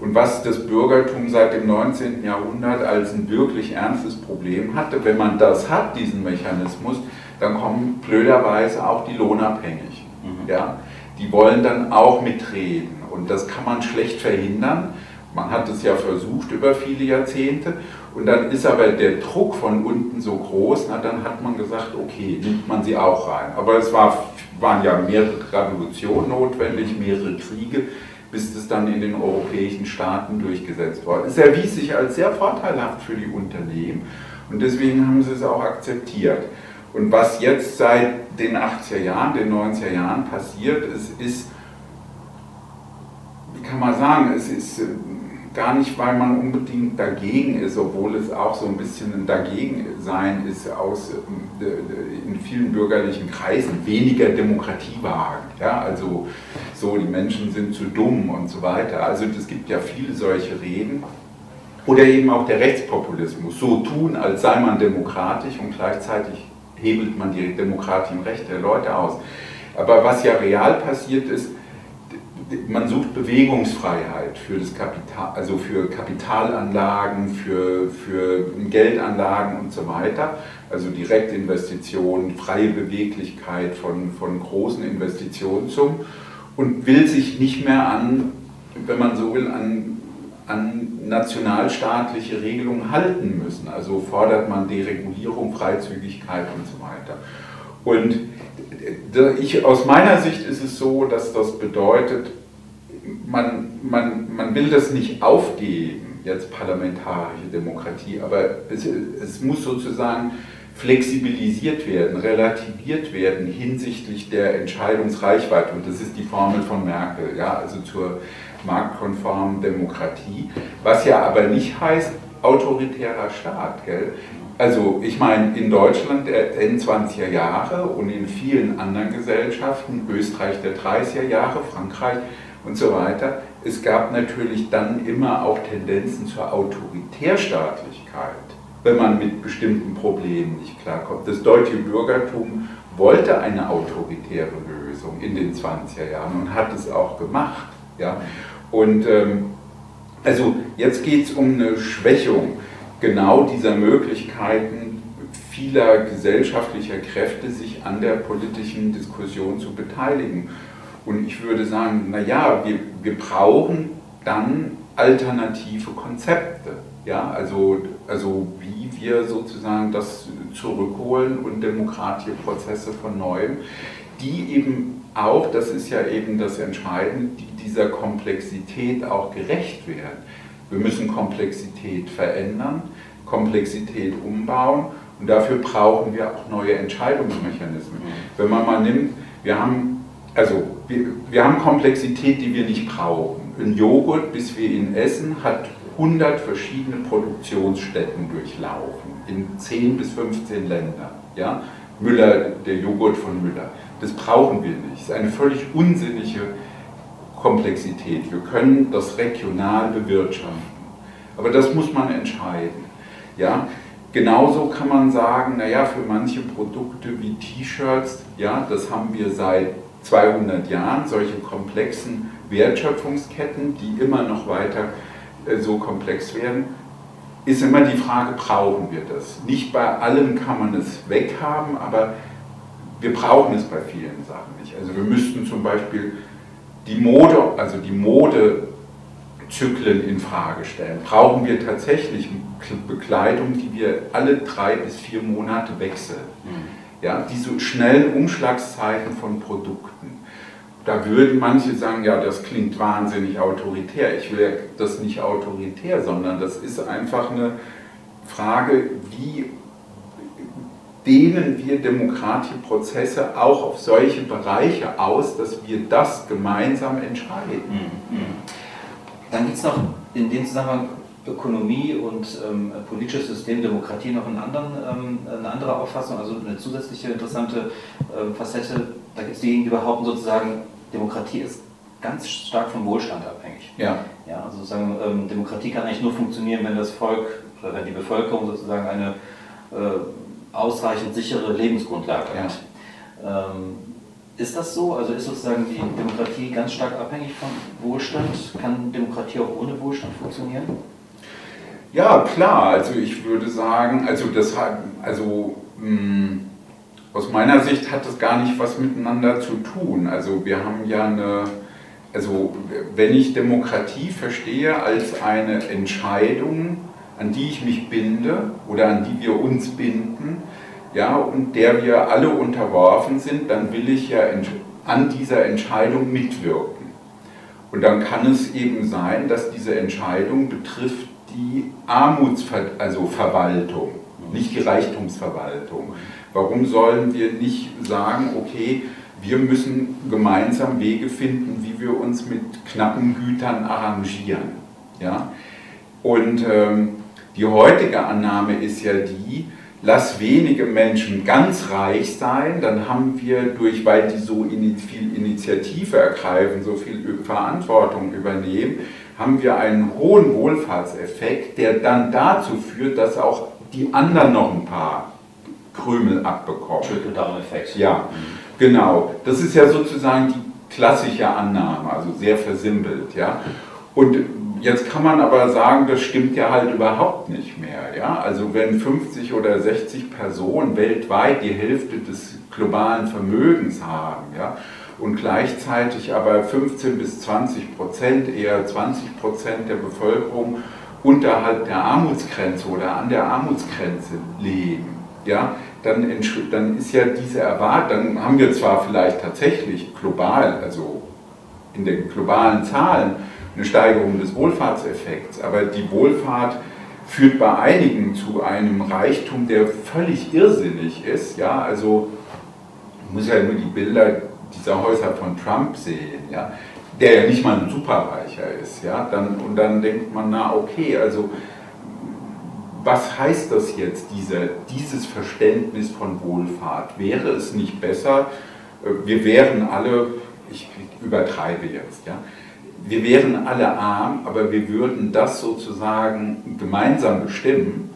Und was das Bürgertum seit dem 19. Jahrhundert als ein wirklich ernstes Problem hatte, wenn man das hat, diesen Mechanismus, dann kommen blöderweise auch die Lohnabhängigen. Mhm. Ja? Die wollen dann auch mitreden und das kann man schlecht verhindern. Man hat es ja versucht über viele Jahrzehnte und dann ist aber der Druck von unten so groß, na, dann hat man gesagt, okay, nimmt man sie auch rein. Aber es war, waren ja mehrere Revolutionen notwendig, mehrere Kriege, bis das dann in den europäischen Staaten durchgesetzt war. Es erwies sich als sehr vorteilhaft für die Unternehmen und deswegen haben sie es auch akzeptiert. Und was jetzt seit den 80er Jahren, den 90er Jahren passiert ist, ist, wie kann man sagen, es ist gar nicht, weil man unbedingt dagegen ist, obwohl es auch so ein bisschen ein Dagegensein ist aus äh, in vielen bürgerlichen Kreisen, weniger Demokratie wagen. Ja, also so, die Menschen sind zu dumm und so weiter. Also es gibt ja viele solche Reden. Oder eben auch der Rechtspopulismus, so tun, als sei man demokratisch und gleichzeitig hebelt man die Demokratie im Recht der Leute aus. Aber was ja real passiert ist, man sucht Bewegungsfreiheit für das Kapital, also für Kapitalanlagen, für, für Geldanlagen und so weiter. Also Direktinvestitionen, freie Beweglichkeit von, von großen Investitionssummen und will sich nicht mehr an, wenn man so will, an, an nationalstaatliche Regelungen halten müssen. Also fordert man Deregulierung, Freizügigkeit und so weiter. Und ich, aus meiner Sicht ist es so, dass das bedeutet, man, man, man will das nicht aufgeben, jetzt parlamentarische Demokratie, aber es, es muss sozusagen flexibilisiert werden, relativiert werden hinsichtlich der Entscheidungsreichweite. Und das ist die Formel von Merkel, ja, also zur marktkonformen Demokratie, was ja aber nicht heißt autoritärer Staat. Gell? Also ich meine, in Deutschland der N20er Jahre und in vielen anderen Gesellschaften, Österreich der 30er Jahre, Frankreich und so weiter, es gab natürlich dann immer auch Tendenzen zur Autoritärstaatlichkeit, wenn man mit bestimmten Problemen nicht klarkommt. Das deutsche Bürgertum wollte eine autoritäre Lösung in den 20er Jahren und hat es auch gemacht. Ja? Und ähm, also jetzt geht es um eine Schwächung genau dieser Möglichkeiten vieler gesellschaftlicher Kräfte, sich an der politischen Diskussion zu beteiligen. Und ich würde sagen, naja, wir, wir brauchen dann alternative Konzepte. Ja, also, also wie wir sozusagen das zurückholen und demokratische Prozesse von neuem, die eben auch, das ist ja eben das Entscheidende, die dieser Komplexität auch gerecht werden. Wir müssen Komplexität verändern, Komplexität umbauen und dafür brauchen wir auch neue Entscheidungsmechanismen. Wenn man mal nimmt, wir haben also wir, wir haben Komplexität, die wir nicht brauchen. Ein Joghurt, bis wir ihn essen, hat 100 verschiedene Produktionsstätten durchlaufen, in 10 bis 15 Ländern. Ja? Müller, der Joghurt von Müller. Das brauchen wir nicht. Das ist eine völlig unsinnige Komplexität. Wir können das regional bewirtschaften. Aber das muss man entscheiden. Ja? Genauso kann man sagen, naja, für manche Produkte wie T-Shirts, ja, das haben wir seit 200 Jahren, solche komplexen Wertschöpfungsketten, die immer noch weiter äh, so komplex werden, ist immer die Frage, brauchen wir das? Nicht bei allem kann man es weghaben, aber wir brauchen es bei vielen Sachen nicht. Also wir müssten zum Beispiel die Mode, also die Modezyklen in Frage stellen. Brauchen wir tatsächlich Bekleidung, die wir alle drei bis vier Monate wechseln? Mhm ja, diese schnellen Umschlagszeiten von Produkten. Da würden manche sagen, ja, das klingt wahnsinnig autoritär. Ich will ja das nicht autoritär, sondern das ist einfach eine Frage, wie dehnen wir demokratische Prozesse auch auf solche Bereiche aus, dass wir das gemeinsam entscheiden. Mhm, mhm. Dann gibt es noch in dem Zusammenhang Ökonomie und ähm, politisches System, Demokratie noch einen anderen, ähm, eine andere Auffassung, also eine zusätzliche interessante ähm, Facette. Da gibt es diejenigen, die behaupten sozusagen, Demokratie ist ganz stark vom Wohlstand abhängig. Ja. ja also sozusagen, ähm, Demokratie kann eigentlich nur funktionieren, wenn das Volk oder wenn die Bevölkerung sozusagen eine äh, ausreichend sichere Lebensgrundlage ja. hat. Ähm, ist das so? Also ist sozusagen die Demokratie ganz stark abhängig vom Wohlstand? Kann Demokratie auch ohne Wohlstand funktionieren? Ja, klar. Also ich würde sagen, also das hat, also mh, hm, aus meiner Sicht hat das gar nicht was miteinander zu tun. Also wir haben ja eine, also wenn ich Demokratie verstehe als eine Entscheidung, an die ich mich binde oder an die wir uns binden, ja, und der wir alle unterworfen sind, dann will ich ja an dieser Entscheidung mitwirken. Und dann kann es eben sein, dass diese Entscheidung betrifft die Armutsverwaltung, also nicht die Reichtumsverwaltung. Warum sollen wir nicht sagen, okay, wir müssen gemeinsam Wege finden, wie wir uns mit knappen Gütern arrangieren. Ja? Und ähm, die heutige Annahme ist ja die, lass wenige Menschen ganz reich sein, dann haben wir durch, weil die so viel Initiative ergreifen, so viel Verantwortung übernehmen, haben wir einen hohen Wohlfahrtseffekt, der dann dazu führt, dass auch die anderen noch ein paar Krümel abbekommen. Trickle-Down-Effekt. Ja, genau. Das ist ja sozusagen die klassische Annahme, also sehr versimpelt. Ja. Und Jetzt kann man aber sagen, das stimmt ja halt überhaupt nicht mehr. Ja? Also wenn 50 oder 60 Personen weltweit die Hälfte des globalen Vermögens haben ja, und gleichzeitig aber 15 bis 20 Prozent, eher 20 Prozent der Bevölkerung unterhalb der Armutsgrenze oder an der Armutsgrenze leben, ja, dann, dann ist ja diese Erwartung, dann haben wir zwar vielleicht tatsächlich global, also in den globalen Zahlen, eine Steigerung des Wohlfahrtseffekts, aber die Wohlfahrt führt bei einigen zu einem Reichtum, der völlig irrsinnig ist. Ja, also muss ja nur die Bilder dieser Häuser von Trump sehen, ja, der ja nicht mal ein Superreicher ist. Ja, dann, und dann denkt man, na okay, also was heißt das jetzt, diese, dieses Verständnis von Wohlfahrt? Wäre es nicht besser, äh, wir wären alle, ich übertreibe jetzt, ja, wir wären alle arm, aber wir würden das sozusagen gemeinsam bestimmen,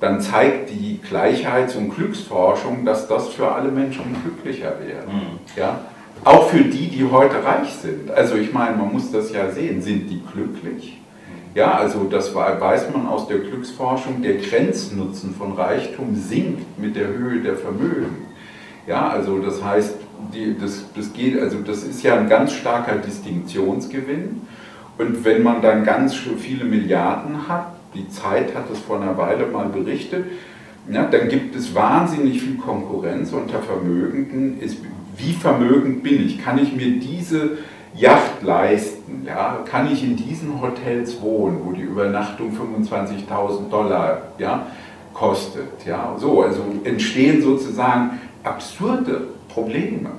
dann zeigt die Gleichheits- und Glücksforschung, dass das für alle Menschen glücklicher wäre. Mhm. Ja? Auch für die, die heute reich sind. Also ich meine, man muss das ja sehen, sind die glücklich? Ja, also das weiß man aus der Glücksforschung, der Grenznutzen von Reichtum sinkt mit der Höhe der Vermögen. Ja, also das heißt, die, das, das, geht, also das ist ja ein ganz starker Distinktionsgewinn. Und wenn man dann ganz viele Milliarden hat, die Zeit hat es vor einer Weile mal berichtet, ja, dann gibt es wahnsinnig viel Konkurrenz unter Vermögenden. Ist, wie vermögend bin ich? Kann ich mir diese Yacht leisten? Ja? Kann ich in diesen Hotels wohnen, wo die Übernachtung 25.000 Dollar ja, kostet? Ja? So, also entstehen sozusagen absurde Probleme,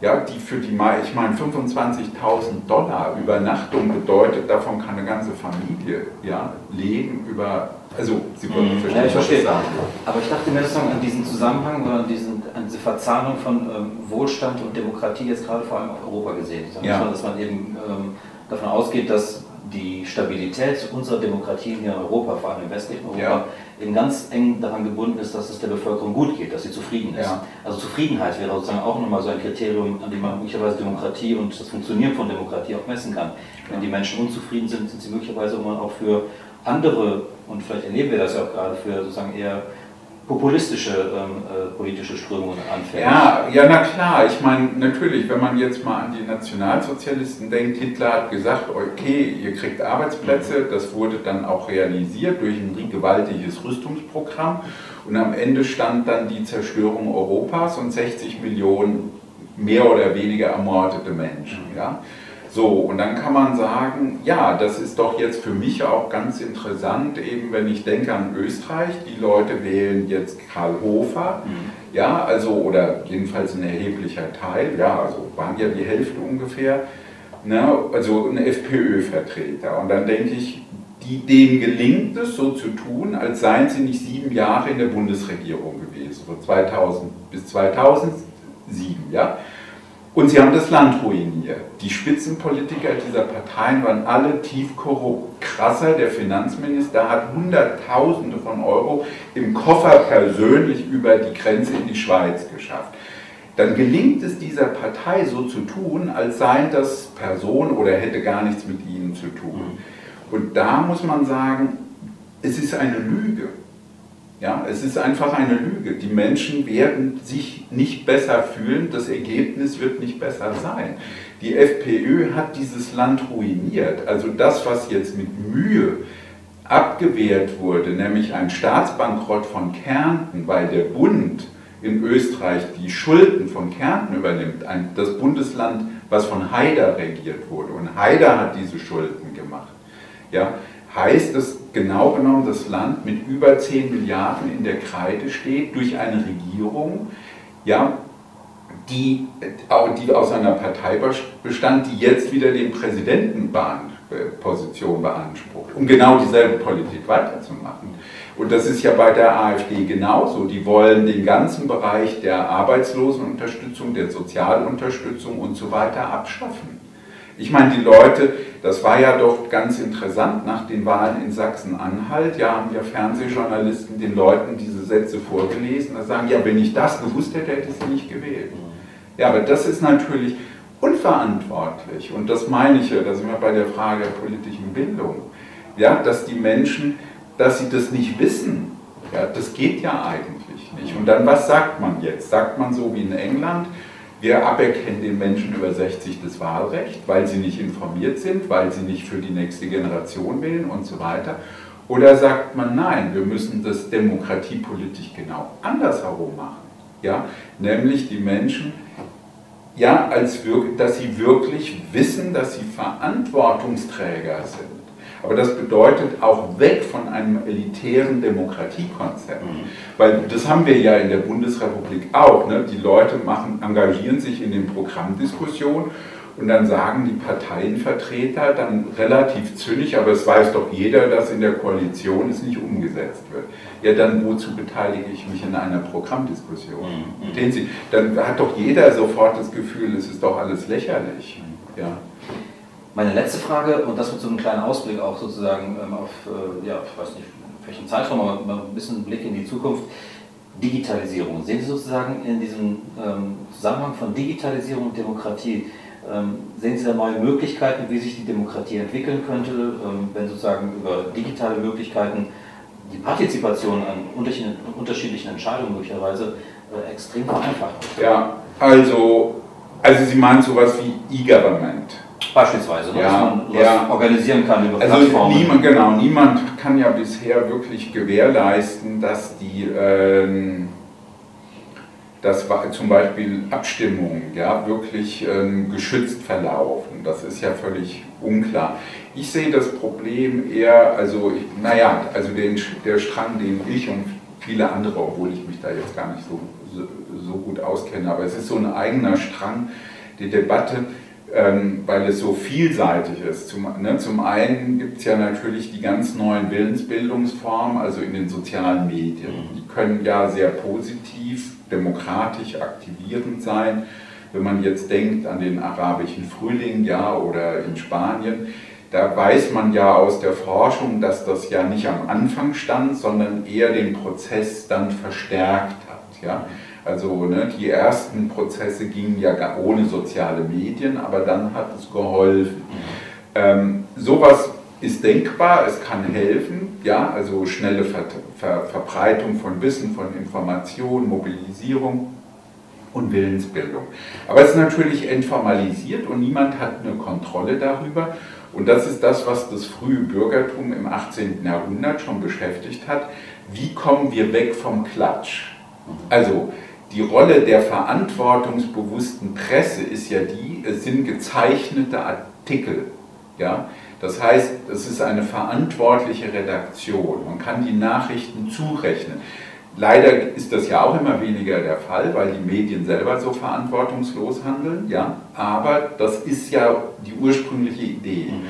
ja, die für die, ich meine, 25.000 Dollar Übernachtung bedeutet, davon kann eine ganze Familie ja, leben über, also Sie wollen mhm. verstehen, ja, ich verstehe. Sagen. Aber ich dachte mir sozusagen an diesen Zusammenhang oder an, diesen, an diese Verzahnung von ähm, Wohlstand und Demokratie jetzt gerade vor allem auf Europa gesehen. Ja. Dass man eben ähm, davon ausgeht, dass die Stabilität unserer Demokratien hier in Europa, vor allem im westlichen Europa, ja. eben ganz eng daran gebunden ist, dass es der Bevölkerung gut geht, dass sie zufrieden ist. Ja. Also Zufriedenheit wäre sozusagen auch nochmal so ein Kriterium, an dem man möglicherweise Demokratie und das Funktionieren von Demokratie auch messen kann. Wenn die Menschen unzufrieden sind, sind sie möglicherweise auch für andere, und vielleicht erleben wir das ja auch gerade, für sozusagen eher populistische ähm, äh, politische Strömungen anfällt. Ja, ja, na klar. Ich meine, natürlich, wenn man jetzt mal an die Nationalsozialisten denkt, Hitler hat gesagt, okay, ihr kriegt Arbeitsplätze, das wurde dann auch realisiert durch ein gewaltiges Rüstungsprogramm und am Ende stand dann die Zerstörung Europas und 60 Millionen mehr oder weniger ermordete Menschen. Ja? So, und dann kann man sagen, ja, das ist doch jetzt für mich auch ganz interessant, eben wenn ich denke an Österreich, die Leute wählen jetzt Karl Hofer, mhm. ja, also, oder jedenfalls ein erheblicher Teil, ja, also waren ja die Hälfte ungefähr, ne, also ein FPÖ-Vertreter. Und dann denke ich, die, denen gelingt es so zu tun, als seien sie nicht sieben Jahre in der Bundesregierung gewesen, von 2000 bis 2007, ja. Und sie haben das Land ruiniert. Die Spitzenpolitiker dieser Parteien waren alle tief korrupt. Krasser, der Finanzminister, hat Hunderttausende von Euro im Koffer persönlich über die Grenze in die Schweiz geschafft. Dann gelingt es dieser Partei so zu tun, als seien das Personen oder hätte gar nichts mit ihnen zu tun. Und da muss man sagen, es ist eine Lüge. Ja, es ist einfach eine Lüge. Die Menschen werden sich nicht besser fühlen, das Ergebnis wird nicht besser sein. Die FPÖ hat dieses Land ruiniert. Also das, was jetzt mit Mühe abgewehrt wurde, nämlich ein Staatsbankrott von Kärnten, weil der Bund in Österreich die Schulden von Kärnten übernimmt, ein, das Bundesland, was von Haider regiert wurde. Und Haider hat diese Schulden gemacht. Ja, heißt, dass genau genommen das Land mit über 10 Milliarden in der Kreide steht durch eine Regierung, ja, die, die aus einer Partei bestand, die jetzt wieder den Präsidentenposition beansprucht, um genau dieselbe Politik weiterzumachen. Und das ist ja bei der AfD genauso. Die wollen den ganzen Bereich der Arbeitslosenunterstützung, der Sozialunterstützung und so weiter abschaffen. Ich meine, die Leute, das war ja doch ganz interessant nach den Wahlen in Sachsen-Anhalt, ja, haben ja Fernsehjournalisten den Leuten diese Sätze vorgelesen, da sagen, ja, wenn ich das gewusst hätte, hätte ich sie nicht gewählt. Ja, aber das ist natürlich unverantwortlich und das meine ich ja, da sind wir bei der Frage der politischen Bildung, ja, dass die Menschen, dass sie das nicht wissen, ja, das geht ja eigentlich nicht. Und dann, was sagt man jetzt? Sagt man so wie in England, wir aberkennen den Menschen über 60 das Wahlrecht, weil sie nicht informiert sind, weil sie nicht für die nächste Generation wählen und so weiter. Oder sagt man, nein, wir müssen das demokratiepolitisch genau andersherum machen. Ja? Nämlich die Menschen, ja, als dass sie wirklich wissen, dass sie Verantwortungsträger sind aber das bedeutet auch weg von einem elitären Demokratiekonzept. Mhm. Weil das haben wir ja in der Bundesrepublik auch. Ne? Die Leute machen, engagieren sich in den Programmdiskussionen und dann sagen die Parteienvertreter dann relativ zynisch, aber es weiß doch jeder, dass in der Koalition es nicht umgesetzt wird. Ja, dann wozu beteilige ich mich in einer Programmdiskussion? Mhm. Sie? Dann hat doch jeder sofort das Gefühl, es ist doch alles lächerlich. Ja. Meine letzte Frage, und das mit so einem kleinen Ausblick auch sozusagen ähm, auf, äh, ja, ich weiß nicht, welchen Zeitraum, aber ein bisschen Blick in die Zukunft. Digitalisierung. Sehen Sie sozusagen in diesem ähm, Zusammenhang von Digitalisierung und Demokratie, sehen Sie da neue Möglichkeiten, wie sich die Demokratie entwickeln könnte, wenn sozusagen über digitale Möglichkeiten die Partizipation an unterschiedlichen Entscheidungen möglicherweise äh, extrem vereinfacht wird? Ja, also, also Sie meinen sowas wie E-Government. Beispielsweise, ne, ja, dass man ja. organisieren kann über also Plattformen. Niemand, genau, niemand kann ja bisher wirklich gewährleisten, dass die, äh, dass zum Beispiel Abstimmungen ja, wirklich äh, geschützt verlaufen. Das ist ja völlig unklar. Ich sehe das Problem eher, also, ich, naja, also den, der Strang, den ich und viele andere, obwohl ich mich da jetzt gar nicht so, so, so gut auskenne, aber es ist so ein eigener Strang, die Debatte, ähm, weil es so vielseitig ist. Zum, ne, zum einen gibt es ja natürlich die ganz neuen Willensbildungsformen, also in den sozialen Medien. Mhm. Die können ja sehr positiv, demokratisch aktivierend sein. Wenn man jetzt denkt an den arabischen Frühling ja, oder in Spanien, da weiß man ja aus der Forschung, dass das ja nicht am Anfang stand, sondern eher den Prozess dann verstärkt hat. Ja? Also ne, die ersten Prozesse gingen ja ohne soziale Medien, aber dann hat es geholfen. Ähm, sowas ist denkbar, es kann helfen, ja, also schnelle Ver Ver Verbreitung von Wissen, von Informationen, Mobilisierung und Willensbildung. Aber es ist natürlich entformalisiert und niemand hat eine Kontrolle darüber. Und das ist das, was das frühe Bürgertum im 18. Jahrhundert schon beschäftigt hat. Wie kommen wir weg vom Klatsch? Also die Rolle der verantwortungsbewussten Presse ist ja die, es sind gezeichnete Artikel. Ja? Das heißt, es ist eine verantwortliche Redaktion. Man kann die Nachrichten zurechnen. Leider ist das ja auch immer weniger der Fall, weil die Medien selber so verantwortungslos handeln. Ja? Aber das ist ja die ursprüngliche Idee. Mhm.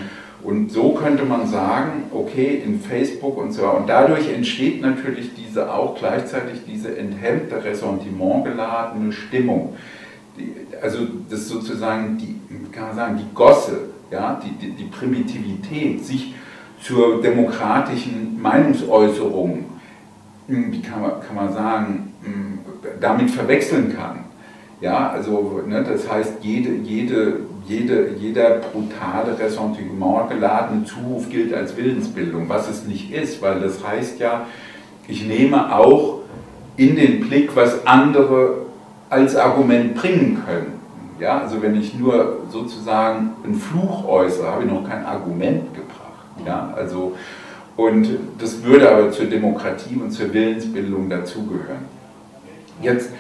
Und so könnte man sagen, okay, in Facebook und so, und dadurch entsteht natürlich diese auch gleichzeitig diese enthemmte, ressentimentgeladene Stimmung. Die, also das sozusagen die, kann man sagen, die Gosse, ja, die, die, die Primitivität, sich zur demokratischen Meinungsäußerung, hm, wie kann man, kann man sagen, hm, damit verwechseln kann. Ja, also ne, das heißt, jede, jede jede, jeder brutale, Ressentiment geladene Zuruf gilt als Willensbildung, was es nicht ist, weil das heißt ja, ich nehme auch in den Blick, was andere als Argument bringen können. Ja, also wenn ich nur sozusagen einen Fluch äußere, habe ich noch kein Argument gebracht. Ja, also, und das würde aber zur Demokratie und zur Willensbildung dazugehören. Jetzt,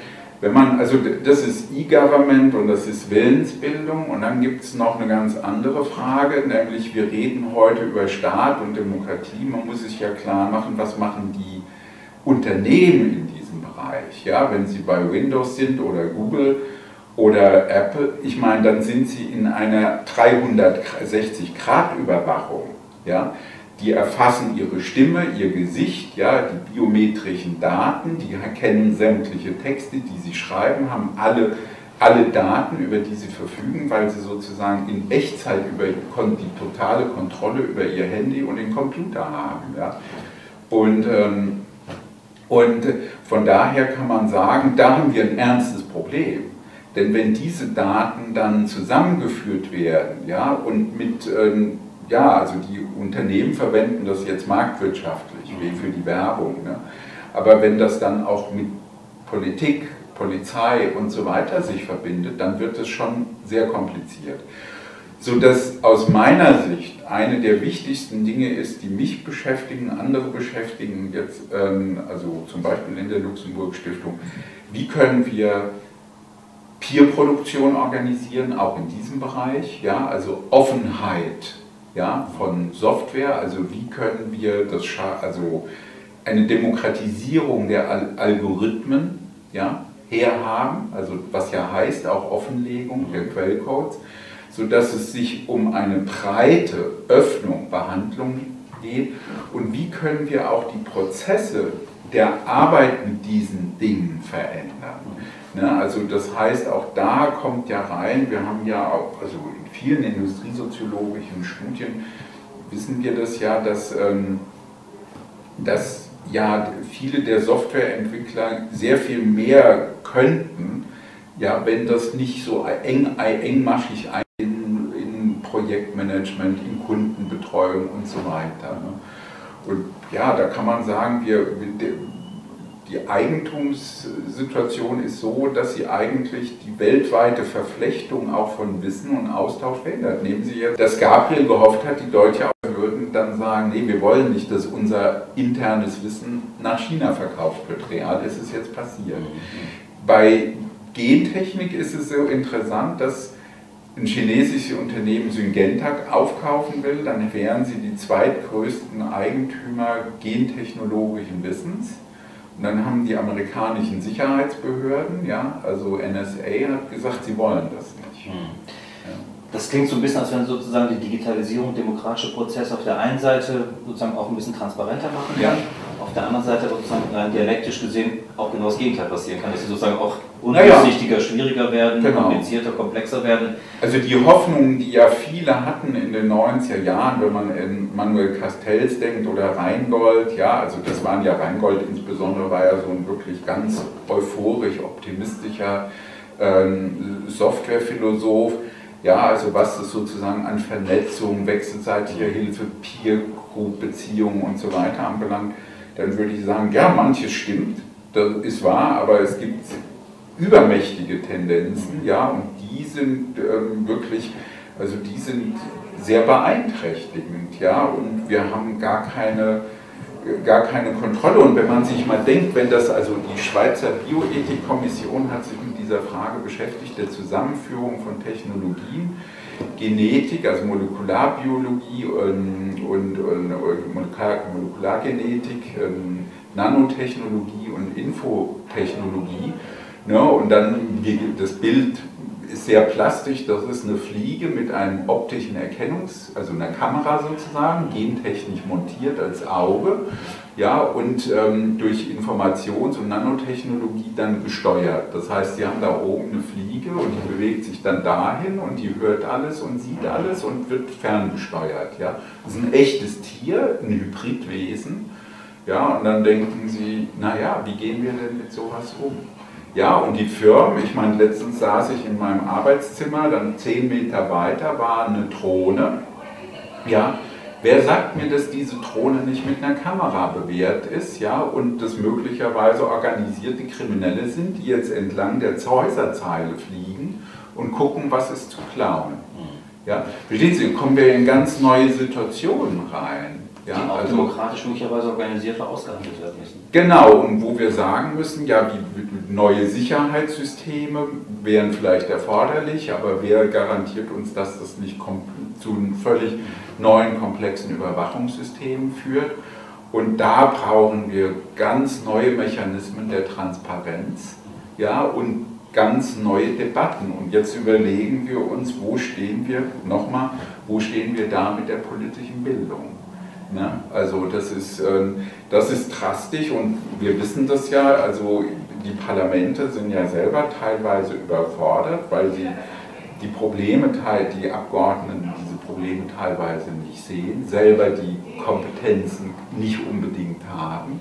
wenn man, also das ist E-Government und das ist Willensbildung und dann gibt es noch eine ganz andere Frage, nämlich wir reden heute über Staat und Demokratie. Man muss sich ja klar machen, was machen die Unternehmen in diesem Bereich. Ja, wenn sie bei Windows sind oder Google oder Apple, ich meine, dann sind sie in einer 360-Grad-Überwachung. Ja, die erfassen ihre Stimme, ihr Gesicht, ja, die biometrischen Daten, die erkennen sämtliche Texte, die sie schreiben, haben alle, alle Daten, über die sie verfügen, weil sie sozusagen in Echtzeit über die totale Kontrolle über ihr Handy und den Computer haben. Ja. Und, ähm, und von daher kann man sagen, da haben wir ein ernstes Problem. Denn wenn diese Daten dann zusammengeführt werden ja, und mit ähm, ja, also die Unternehmen verwenden das jetzt marktwirtschaftlich, wie für die Werbung. Ne? Aber wenn das dann auch mit Politik, Polizei und so weiter sich verbindet, dann wird es schon sehr kompliziert. So dass aus meiner Sicht eine der wichtigsten Dinge ist, die mich beschäftigen, andere beschäftigen, jetzt, ähm, also zum Beispiel in der Luxemburg Stiftung, wie können wir Peer-Produktion organisieren, auch in diesem Bereich, ja, also Offenheit ja, von Software, also wie können wir das, also eine Demokratisierung der Algorithmen ja, herhaben, also was ja heißt auch Offenlegung der Quellcodes, sodass es sich um eine breite Öffnung, Behandlung geht. Und wie können wir auch die Prozesse der Arbeit mit diesen Dingen verändern. Ne, also das heißt, auch da kommt ja rein, wir haben ja auch, also vielen industriesoziologischen Studien wissen wir das ja, dass, ähm, dass ja viele der Softwareentwickler sehr viel mehr könnten, ja, wenn das nicht so eng, engmaschig in, in Projektmanagement, in Kundenbetreuung und so weiter. Ne? Und ja, da kann man sagen, wir, die Eigentumssituation ist so, dass sie eigentlich die weltweite Verflechtung auch von Wissen und Austausch verändert. Nehmen Sie jetzt, dass Gabriel gehofft hat, die Deutsche würden dann sagen, nee, wir wollen nicht, dass unser internes Wissen nach China verkauft wird. Real ist es jetzt passiert. Bei Gentechnik ist es so interessant, dass ein chinesisches Unternehmen Syngenta aufkaufen will, dann wären sie die zweitgrößten Eigentümer gentechnologischen Wissens. Und dann haben die amerikanischen Sicherheitsbehörden, ja, also NSA, hat gesagt, sie wollen das nicht. Hm. Ja. Das klingt so ein bisschen, als wenn sozusagen die Digitalisierung, demokratische Prozesse auf der einen Seite sozusagen auch ein bisschen transparenter machen kann. Ja auf der anderen Seite sozusagen rein dialektisch gesehen auch genau das Gegenteil passieren kann, dass sie sozusagen auch undurchsichtiger, ja. schwieriger werden, genau. komplizierter, komplexer werden. Also die Hoffnungen, die ja viele hatten in den 90er Jahren, wenn man in Manuel Castells denkt oder Rheingold, ja, also das waren ja Rheingold insbesondere, war ja so ein wirklich ganz euphorisch optimistischer ähm, Softwarephilosoph. Ja, also was es sozusagen an Vernetzung, wechselseitiger Hilfe, Peer-Group-Beziehungen und so weiter anbelangt, dann würde ich sagen, ja, manches stimmt, das ist wahr, aber es gibt übermächtige Tendenzen, ja, und die sind ähm, wirklich, also die sind sehr beeinträchtigend, ja, und wir haben gar keine, gar keine Kontrolle. Und wenn man sich mal denkt, wenn das, also die Schweizer Bioethikkommission hat sich mit dieser Frage beschäftigt, der Zusammenführung von Technologien, Genetik, also Molekularbiologie und, und, und Molekulargenetik, ähm, Nanotechnologie und Infotechnologie. Ne, und dann das Bild ist sehr plastisch, das ist eine Fliege mit einem optischen Erkennungs-, also einer Kamera sozusagen, gentechnisch montiert als Auge, ja, und ähm, durch Informations- und Nanotechnologie dann gesteuert. Das heißt, Sie haben da oben eine Fliege und die bewegt sich dann dahin und die hört alles und sieht alles und wird ferngesteuert. Ja. Das ist ein echtes Tier, ein Hybridwesen. Ja, und dann denken Sie, naja, wie gehen wir denn mit sowas um? Ja, und die Firmen, ich meine, letztens saß ich in meinem Arbeitszimmer, dann zehn Meter weiter war eine Drohne, ja, Wer sagt mir, dass diese Drohne nicht mit einer Kamera bewehrt ist, ja, und das möglicherweise organisierte Kriminelle sind, die jetzt entlang der Häuserzeile fliegen und gucken, was ist zu klauen? Ja, verstehen Sie, kommen wir in ganz neue Situationen rein. Ja, die auch also, demokratisch möglicherweise organisiert ausgehandelt werden müssen. Genau, und wo wir sagen müssen, ja, wie neue Sicherheitssysteme wären vielleicht erforderlich, aber wer garantiert uns, dass das nicht zu einem völlig neuen, komplexen Überwachungssystemen führt? Und da brauchen wir ganz neue Mechanismen der Transparenz ja, und ganz neue Debatten. Und jetzt überlegen wir uns, wo stehen wir, nochmal, wo stehen wir da mit der politischen Bildung? Ne? Also das ist, ähm, das ist drastisch und wir wissen das ja, also die Parlamente sind ja selber teilweise überfordert, weil sie die Probleme, die Abgeordneten diese Probleme teilweise nicht sehen, selber die Kompetenzen nicht unbedingt haben.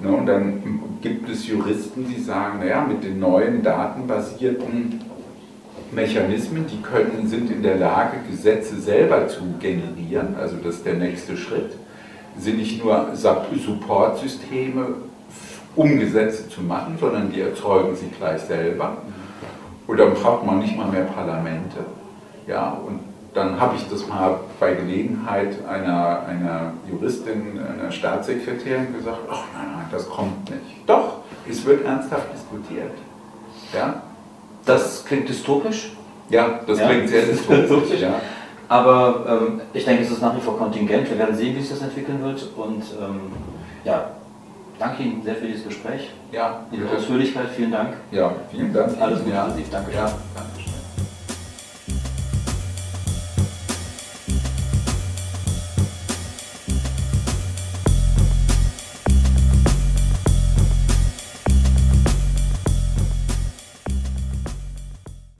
Ne? Und dann gibt es Juristen, die sagen, naja, mit den neuen datenbasierten Mechanismen, die können, sind in der Lage, Gesetze selber zu generieren, also das ist der nächste Schritt, sind nicht nur Supportsysteme, um Gesetze zu machen, sondern die erzeugen sie gleich selber. Und dann braucht man nicht mal mehr Parlamente. Ja, und dann habe ich das mal bei Gelegenheit einer, einer Juristin, einer Staatssekretärin gesagt, ach nein, nein, das kommt nicht. Doch, es wird ernsthaft diskutiert. Ja, das klingt dystopisch. Ja, das ja. klingt sehr dystopisch. ja. Aber ähm, ich denke, es ist nach wie vor kontingent. Wir werden sehen, wie sich das entwickeln wird. Und ähm, ja, danke Ihnen sehr für dieses Gespräch. Ja, die Ausführlichkeit. Vielen Dank. Ja, vielen Dank. Alles Gute. Ja. Danke. Ja, danke.